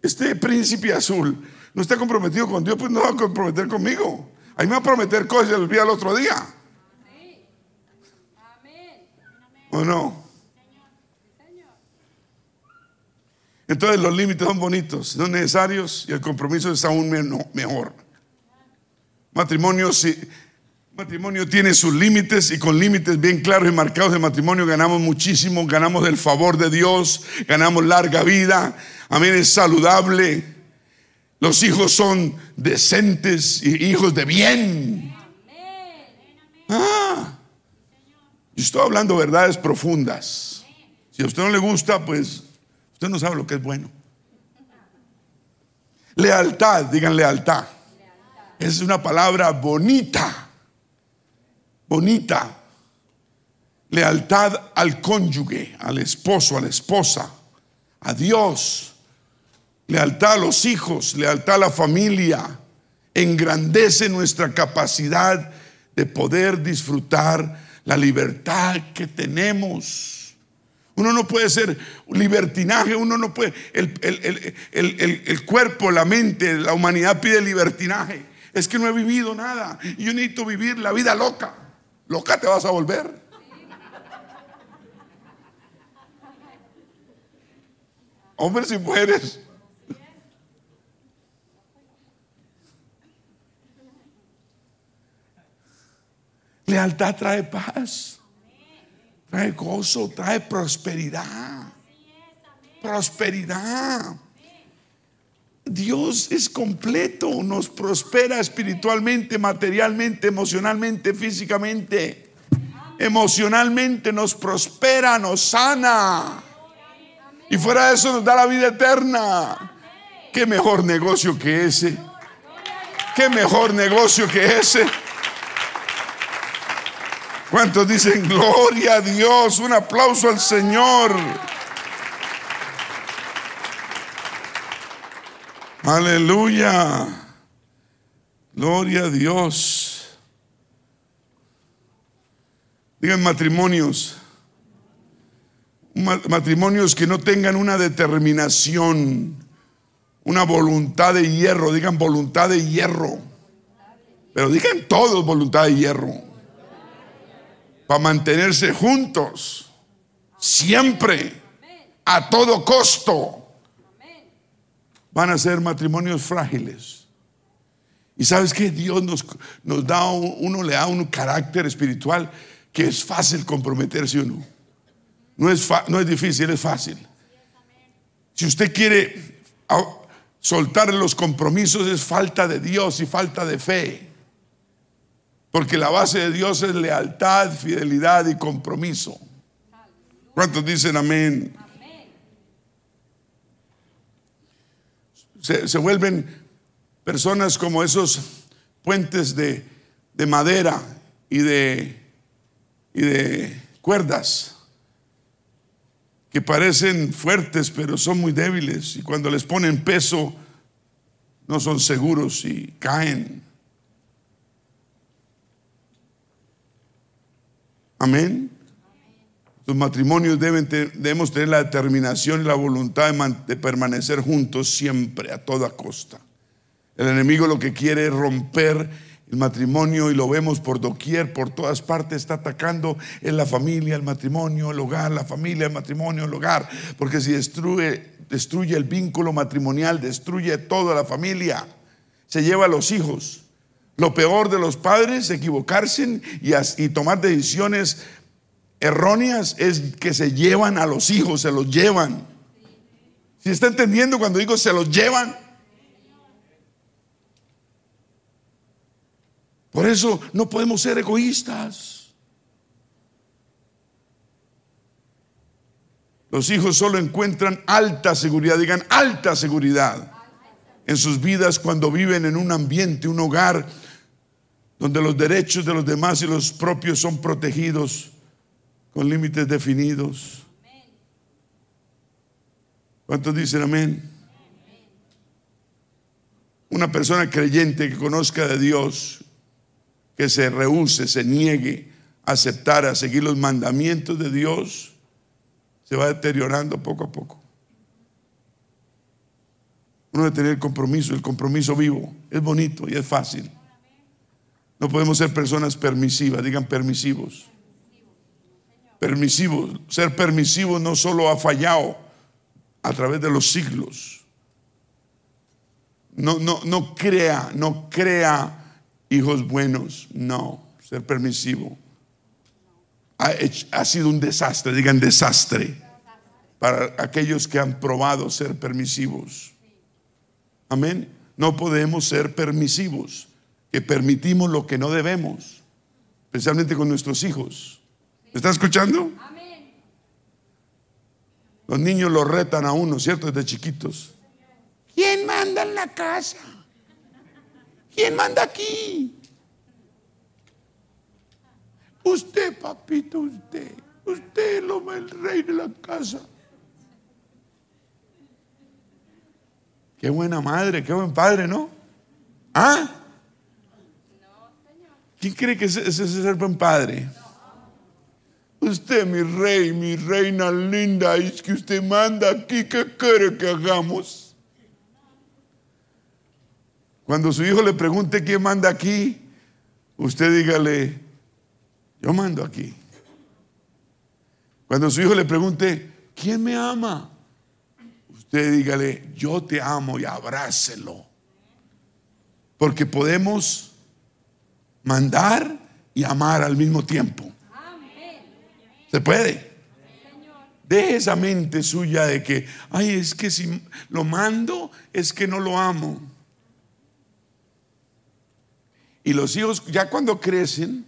este príncipe azul no está comprometido con Dios, pues no va a comprometer conmigo. Ahí me va a prometer cosas y se olvida el otro día. ¿O no? Entonces los límites son bonitos, son necesarios y el compromiso es aún mejor. Matrimonio, matrimonio tiene sus límites y con límites bien claros y marcados de matrimonio ganamos muchísimo, ganamos el favor de Dios, ganamos larga vida, amén, es saludable. Los hijos son decentes y hijos de bien. Ah, yo estoy hablando verdades profundas. Si a usted no le gusta, pues usted no sabe lo que es bueno. Lealtad, digan lealtad. Es una palabra bonita, bonita. Lealtad al cónyuge, al esposo, a la esposa, a Dios lealtad a los hijos, lealtad a la familia, engrandece nuestra capacidad de poder disfrutar la libertad que tenemos. Uno no puede ser libertinaje, uno no puede, el, el, cuerpo, la mente, la humanidad pide libertinaje. Es que no he vivido nada y yo necesito vivir la vida loca. Loca te vas a volver. Hombres y mujeres Lealtad trae paz, trae gozo, trae prosperidad. Prosperidad. Dios es completo, nos prospera espiritualmente, materialmente, emocionalmente, físicamente. Emocionalmente nos prospera, nos sana. Y fuera de eso nos da la vida eterna. ¿Qué mejor negocio que ese? ¿Qué mejor negocio que ese? ¿Cuántos dicen gloria a Dios? Un aplauso al Señor. Aleluya. Gloria a Dios. Digan matrimonios. Matrimonios que no tengan una determinación, una voluntad de hierro. Digan voluntad de hierro. Pero digan todos voluntad de hierro. Para mantenerse juntos. Siempre. A todo costo van a ser matrimonios frágiles. Y sabes que Dios nos, nos da, uno le da un carácter espiritual que es fácil comprometerse uno. No es, no es difícil, es fácil. Si usted quiere soltar los compromisos es falta de Dios y falta de fe. Porque la base de Dios es lealtad, fidelidad y compromiso. ¿Cuántos dicen amén? se, vuelven personas como esos puentes de, madera y de, y de cuerdas que parecen fuertes pero son muy débiles y cuando les ponen peso no son seguros y caen. Amén. Los matrimonios deben, debemos tener la determinación y la voluntad de, permanecer juntos siempre, a toda costa. El enemigo lo que quiere es romper el matrimonio y lo vemos por doquier, por todas partes, está atacando en la familia, el matrimonio, el hogar, la familia, el matrimonio, el hogar, porque si destruye, destruye el vínculo matrimonial, destruye toda la familia, se lleva a los hijos. Lo peor de los padres, equivocarse y, y tomar decisiones erróneas es que se llevan a los hijos, se los llevan. Si está entendiendo cuando digo se los llevan? Por eso no podemos ser egoístas. Los hijos solo encuentran alta seguridad, digan alta seguridad en sus vidas cuando viven en un ambiente, un hogar donde los derechos de los demás y los propios son protegidos con límites definidos. ¿Cuántos dicen amén? Una persona creyente que conozca de Dios, que se rehúse, se niegue a aceptar, a seguir los mandamientos de Dios, se va deteriorando poco a poco. Uno debe tener compromiso, el compromiso vivo. Es bonito y es fácil. No podemos ser personas permisivas, digan permisivos permisivo. Ser permisivo no solo ha fallado a través de los siglos. No, no, no crea, no crea hijos buenos. No, ser permisivo. Ha, ha sido un desastre, digan desastre, para aquellos que han probado ser permisivos. Amén. No podemos ser permisivos, que permitimos lo que no debemos, especialmente con nuestros hijos. ¿Está escuchando? Los niños lo retan a uno, ¿cierto? Desde chiquitos. ¿Quién manda en la casa? ¿Quién manda aquí? Usted, papito, usted. Usted es el rey de la casa. Qué buena madre, qué buen padre, ¿no? ¿Ah? ¿Quién cree que ese es ser buen padre? Usted, mi rey, mi reina linda, es que usted manda aquí, ¿qué quiere que hagamos? Cuando su hijo le pregunte quién manda aquí, usted dígale, yo mando aquí. Cuando su hijo le pregunte, ¿quién me ama? Usted dígale, yo te amo y abrácelo. Porque podemos mandar y amar al mismo tiempo. ¿Se puede? Deje esa mente suya de que, ay, es que si lo mando, es que no lo amo. Y los hijos, ya cuando crecen,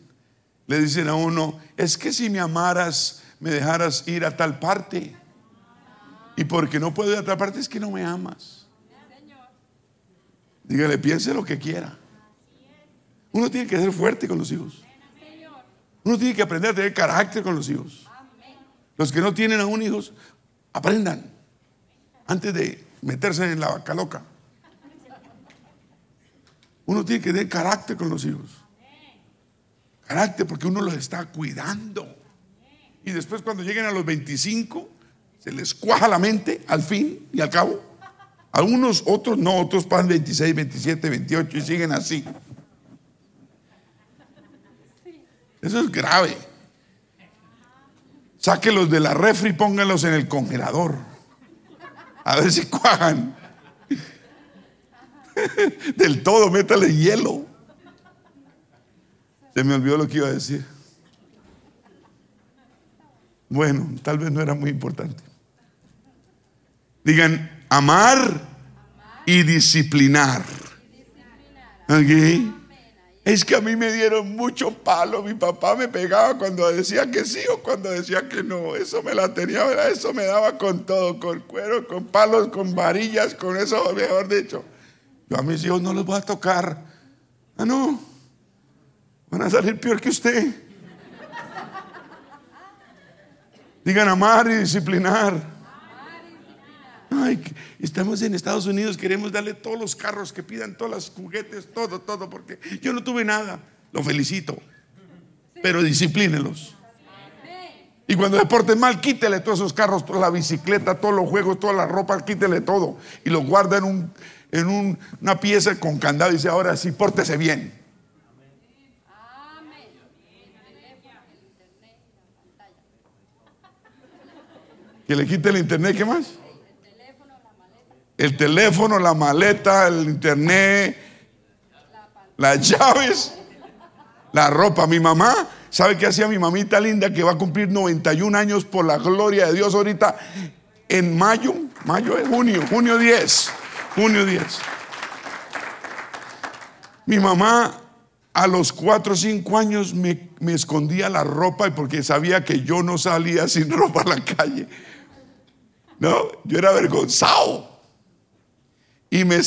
le dicen a uno, es que si me amaras, me dejaras ir a tal parte. Y porque no puedo ir a tal parte, es que no me amas. Dígale, piense lo que quiera. Uno tiene que ser fuerte con los hijos. Uno tiene que aprender a tener carácter con los hijos. Los que no tienen aún hijos, aprendan antes de meterse en la vaca loca. Uno tiene que tener carácter con los hijos. Carácter porque uno los está cuidando. Y después cuando lleguen a los 25, se les cuaja la mente al fin y al cabo. Algunos, otros no, otros pasan 26, 27, 28 y siguen así. Eso es grave. Sáquelos de la refri y pónganlos en el congelador. A ver si cuajan. *laughs* Del todo, métale hielo. Se me olvidó lo que iba a decir. Bueno, tal vez no era muy importante. Digan, amar y disciplinar. ¿Okay? Es que a mí me dieron mucho palo. Mi papá me pegaba cuando decía que sí o cuando decía que no. Eso me la tenía, eso me daba con todo, con cuero, con palos, con varillas, con eso, mejor dicho. Yo a mis hijos no los voy a tocar. Ah, no. Van a salir peor que usted. Digan amar y disciplinar. Ay, estamos en Estados Unidos, queremos darle todos los carros que pidan, todos los juguetes, todo, todo, porque yo no tuve nada. Lo felicito. Pero disciplínelos. Y cuando se porten mal, quítele todos esos carros, toda la bicicleta, todos los juegos, toda la ropa, quítele todo. Y lo guarda en, un, en una pieza con candado y dice, ahora sí, pórtese bien. Que le quite el internet, ¿qué más? El teléfono, la maleta, el internet, las llaves, la ropa. Mi mamá, ¿sabe qué hacía mi mamita linda que va a cumplir 91 años por la gloria de Dios ahorita en mayo? Mayo es junio, junio 10, junio 10. Mi mamá a los 4 o 5 años me, me escondía la ropa porque sabía que yo no salía sin *laughs* ropa a la calle. No, yo era avergonzado y me,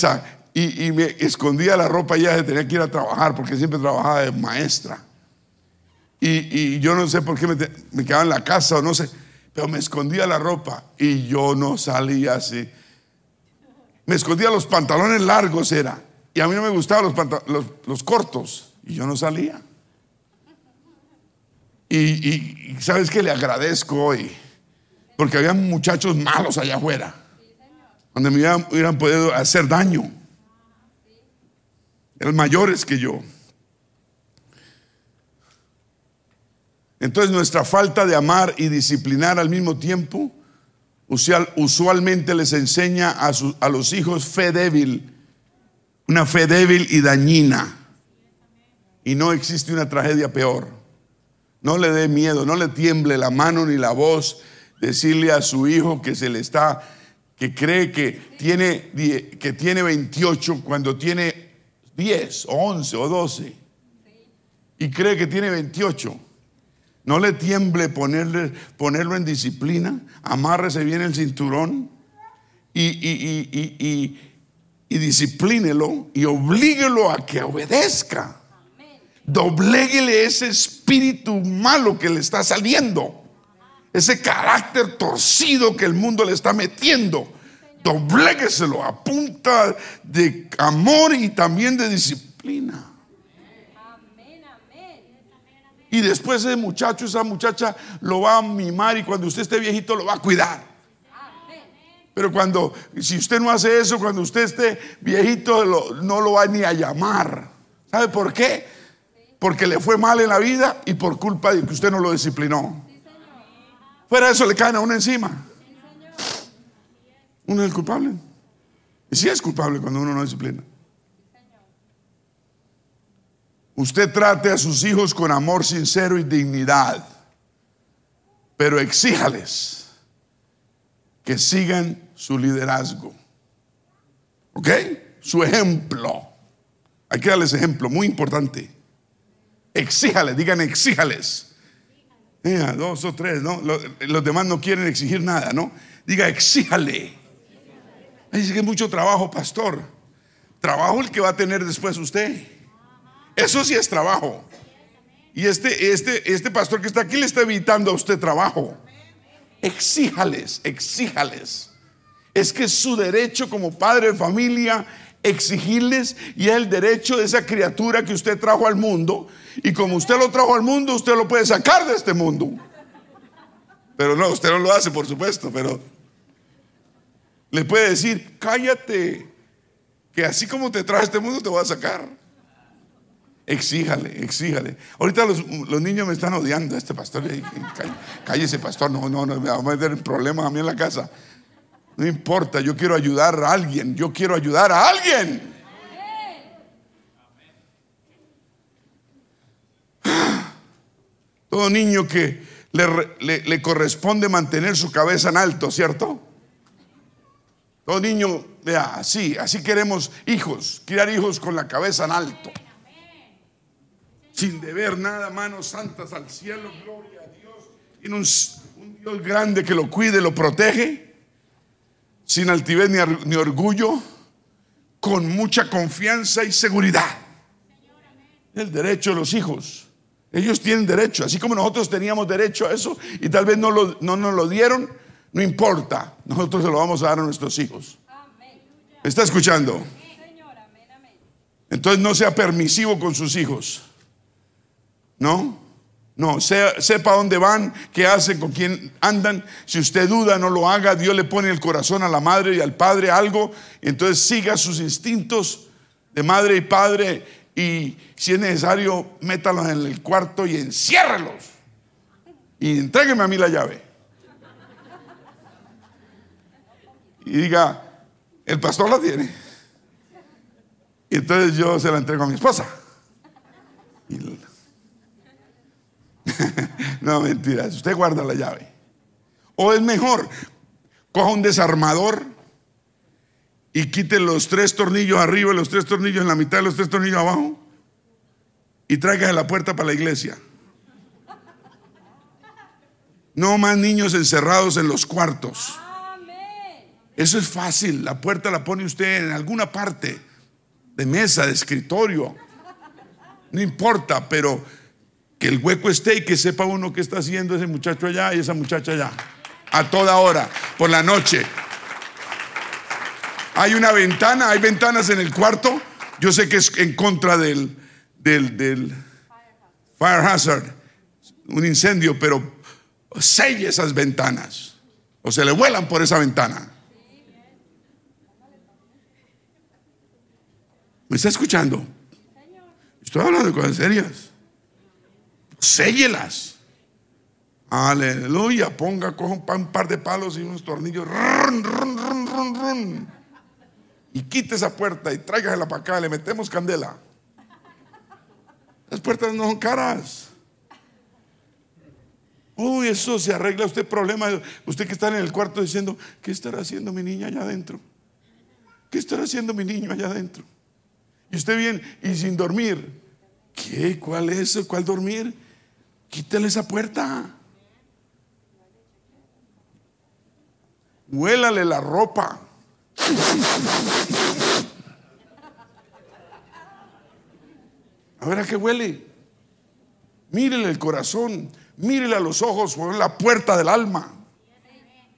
y, me escondía la ropa y ya se tenía que ir a trabajar porque siempre trabajaba de maestra. Y, yo no sé por qué me, me, quedaba en la casa o no sé, pero me escondía la ropa y yo no salía así. Me escondía los pantalones largos era. Y a mí no me gustaban los, los, cortos y yo no salía. Y, y, sabes que le agradezco hoy, porque había muchachos malos allá afuera donde me hubieran, podido hacer daño. Eran mayores que yo. Entonces nuestra falta de amar y disciplinar al mismo tiempo usualmente les enseña a, a, los hijos fe débil, una fe débil y dañina. Y no existe una tragedia peor. No le dé miedo, no le tiemble la mano ni la voz decirle a su hijo que se le está que cree que tiene, que tiene 28 cuando tiene 10 o 11 o 12 y cree que tiene 28. No le tiemble ponerle, ponerlo en disciplina, amárrese bien el cinturón y, y, y, y disciplínelo y oblíguelo a que obedezca. Dobléguele ese espíritu malo que le está saliendo ese carácter torcido que el mundo le está metiendo, doblégueselo a punta de amor y también de disciplina. Y después ese muchacho, esa muchacha lo va a mimar y cuando usted esté viejito lo va a cuidar. Pero cuando, si usted no hace eso, cuando usted esté viejito no lo va ni a llamar. ¿Sabe por qué? Porque le fue mal en la vida y por culpa de que usted no lo disciplinó. Fuera de eso le caen a uno encima. Uno es el culpable. Y sí es culpable cuando uno no disciplina. Usted trate a sus hijos con amor sincero y dignidad, pero exíjales que sigan su liderazgo. ¿Ok? Su ejemplo. Hay que darles ejemplo, muy importante. Exíjales, digan exíjales. Mira, dos o tres, ¿no? Los, los, demás no quieren exigir nada, ¿no? Diga, exíjale. Dice que es mucho trabajo, pastor. Trabajo el que va a tener después usted. Eso sí es trabajo. Y este, este, este pastor que está aquí le está evitando a usted trabajo. Exíjales, exíjales. Es que es su derecho como padre de familia exigirles y es el derecho de esa criatura que usted trajo al mundo. Y como usted lo trajo al mundo, usted lo puede sacar de este mundo. Pero no, usted no lo hace, por supuesto, pero le puede decir, cállate, que así como te traje este mundo, te voy a sacar. Exíjale, exíjale. Ahorita los, niños me están odiando. Este pastor, cállese, pastor, no, no, no, me va a meter problemas a mí en la casa. No importa, yo quiero ayudar a alguien, yo quiero ayudar a alguien. Todo niño que le, corresponde mantener su cabeza en alto, ¿cierto? Todo niño, vea, así, así queremos hijos, criar hijos con la cabeza en alto. Sin deber nada, manos santas al cielo, gloria a Dios. Tiene un Dios grande que lo cuide, lo protege sin altivez ni, orgullo, con mucha confianza y seguridad. El derecho de los hijos. Ellos tienen derecho, así como nosotros teníamos derecho a eso y tal vez no, no nos lo dieron, no importa, nosotros se lo vamos a dar a nuestros hijos. ¿Me está escuchando? Entonces no sea permisivo con sus hijos. ¿No? No, sepa dónde van, qué hacen, con quién andan. Si usted duda, no lo haga. Dios le pone el corazón a la madre y al padre algo. entonces siga sus instintos de madre y padre. Y si es necesario, métalos en el cuarto y enciérralos. Y entrégueme a mí la llave. Y diga, el pastor la tiene. Y entonces yo se la entrego a mi esposa. Y *laughs* no, mentiras. Usted guarda la llave. O es mejor, coja un desarmador y quite los tres tornillos arriba, los tres tornillos en la mitad, los tres tornillos abajo y traiga la puerta para la iglesia. No más niños encerrados en los cuartos. Eso es fácil. La puerta la pone usted en alguna parte de mesa, de escritorio. No importa, pero que el hueco esté y que sepa uno qué está haciendo ese muchacho allá y esa muchacha allá. A toda hora, por la noche. Hay una ventana, hay ventanas en el cuarto. Yo sé que es en contra del, del, del fire hazard, un incendio, pero selle esas ventanas. O se le vuelan por esa ventana. ¿Me está escuchando? Estoy hablando de cosas serias séllelas. Aleluya, ponga, coja un par de palos y unos tornillos. y quite esa puerta y tráigasela para acá, le metemos candela. Las puertas no son caras. Uy, eso se arregla usted problema. Usted que está en el cuarto diciendo, ¿qué estará haciendo mi niña allá adentro? ¿Qué estará haciendo mi niño allá adentro? Y usted bien y sin dormir. ¿Qué? ¿Cuál es? ¿Cuál dormir? Quítale esa puerta. Huélale la ropa. A ver a qué huele. Mírele el corazón, mírele a los ojos, la puerta del alma.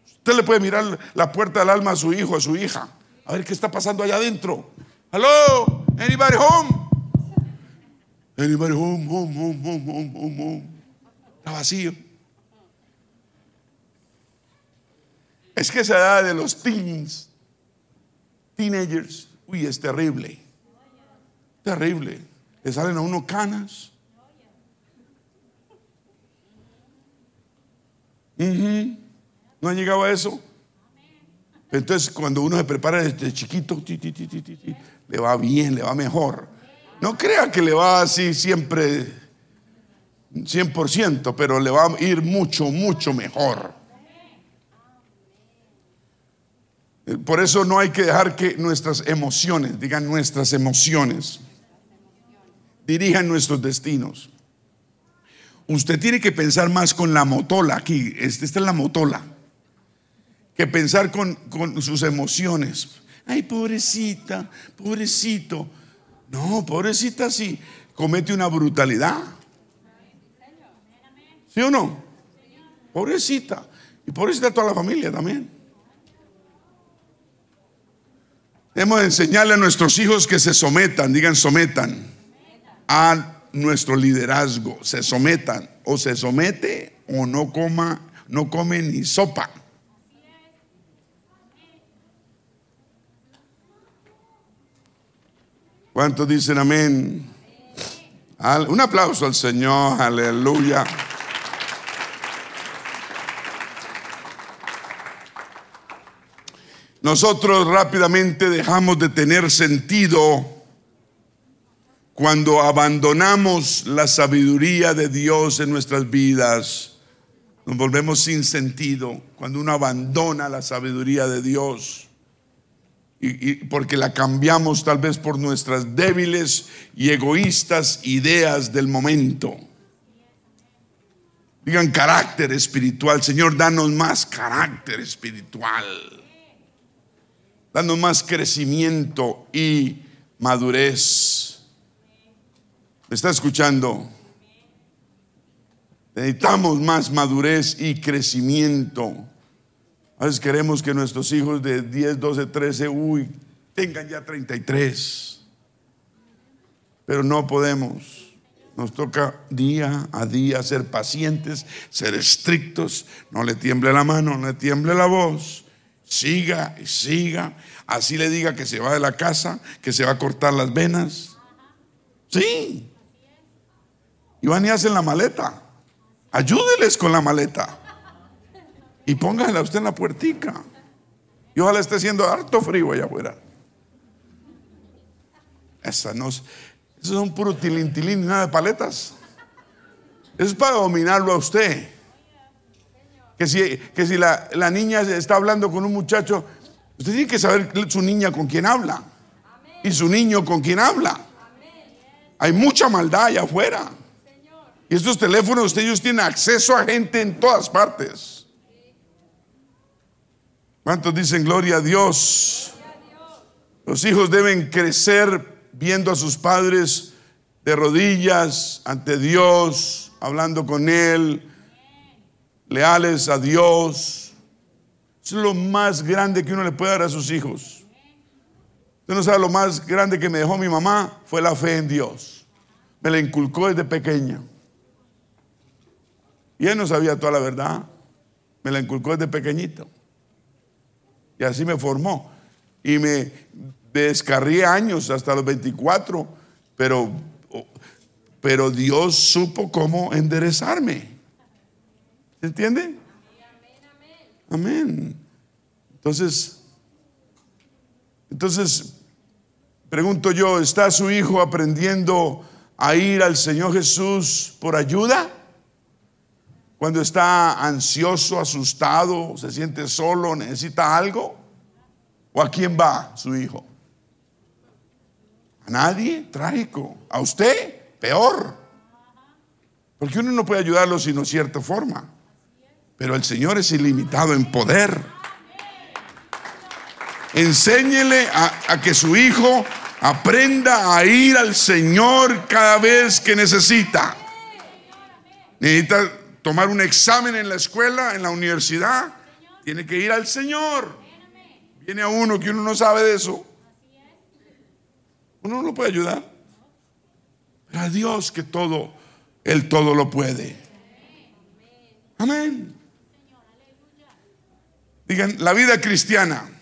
Usted le puede mirar la puerta del alma a su hijo, a su hija. A ver qué está pasando allá adentro. Hello, anybody home? Anybody home, home, home, home, home, home. Está vacío. Es que esa edad de los teens, teenagers, uy, es terrible. Terrible. Le salen a uno canas. ¿No han llegado a eso? Entonces, cuando uno se prepara desde chiquito, le va bien, le va mejor. No crea que le va así siempre 100%, pero le va a ir mucho, mucho mejor. Por eso no hay que dejar que nuestras emociones, digan nuestras emociones, dirijan nuestros destinos. Usted tiene que pensar más con la motola aquí, esta es la motola, que pensar con, con sus emociones. Ay, pobrecita, pobrecito. No, pobrecita si comete una brutalidad. ¿Sí o no? Pobrecita. Y pobrecita toda la familia también. Debemos enseñarle a nuestros hijos que se sometan, digan sometan, a nuestro liderazgo, se sometan, o se somete o no coma, no come ni sopa. ¿Cuántos dicen amén? Un aplauso al Señor, aleluya. Nosotros rápidamente dejamos de tener sentido cuando abandonamos la sabiduría de Dios en nuestras vidas. Nos volvemos sin sentido cuando uno abandona la sabiduría de Dios. Y, porque la cambiamos tal vez por nuestras débiles y egoístas ideas del momento. Digan carácter espiritual. Señor, danos más carácter espiritual dando más crecimiento y madurez. ¿Me está escuchando? Necesitamos más madurez y crecimiento. A veces queremos que nuestros hijos de 10, 12, 13, uy, tengan ya 33. Pero no podemos. Nos toca día a día ser pacientes, ser estrictos. No le tiemble la mano, no le tiemble la voz siga y siga. Así le diga que se va de la casa, que se va a cortar las venas. Sí. Y van y hacen la maleta. Ayúdeles con la maleta. Y pónganla usted en la puertica. Y ojalá esté haciendo harto frío allá afuera. Esa no es, eso es un puro tilintilín nada de paletas. Eso es para dominarlo a usted. Que si, que si la, la, niña está hablando con un muchacho, usted tiene que saber su niña con quién habla y su niño con quién habla. Hay mucha maldad allá afuera. Y estos teléfonos, ustedes tienen acceso a gente en todas partes. ¿Cuántos dicen gloria a Dios? Los hijos deben crecer viendo a sus padres de rodillas ante Dios, hablando con Él, leales a Dios. es lo más grande que uno le puede dar a sus hijos. Usted no sabe lo más grande que me dejó mi mamá fue la fe en Dios. Me la inculcó desde pequeña. Y él no sabía toda la verdad. Me la inculcó desde pequeñito. Y así me formó. Y me descarrié años hasta los 24, pero, pero Dios supo cómo enderezarme. ¿Se entiende? Amén. Entonces, entonces, pregunto yo, ¿está su hijo aprendiendo a ir al Señor Jesús por ayuda? Cuando está ansioso, asustado, se siente solo, necesita algo. ¿O a quién va su hijo? ¿A nadie? Trágico. ¿A usted? Peor. Porque uno no puede ayudarlo sino cierta forma. Pero el Señor es ilimitado en poder. Enséñele a, que su hijo aprenda a ir al Señor cada vez que necesita. Necesita tomar un examen en la escuela, en la universidad. Tiene que ir al Señor. Viene a uno que uno no sabe de eso. Uno no lo puede ayudar. Pero a Dios que todo, Él todo lo puede. Amén. Digan, la vida cristiana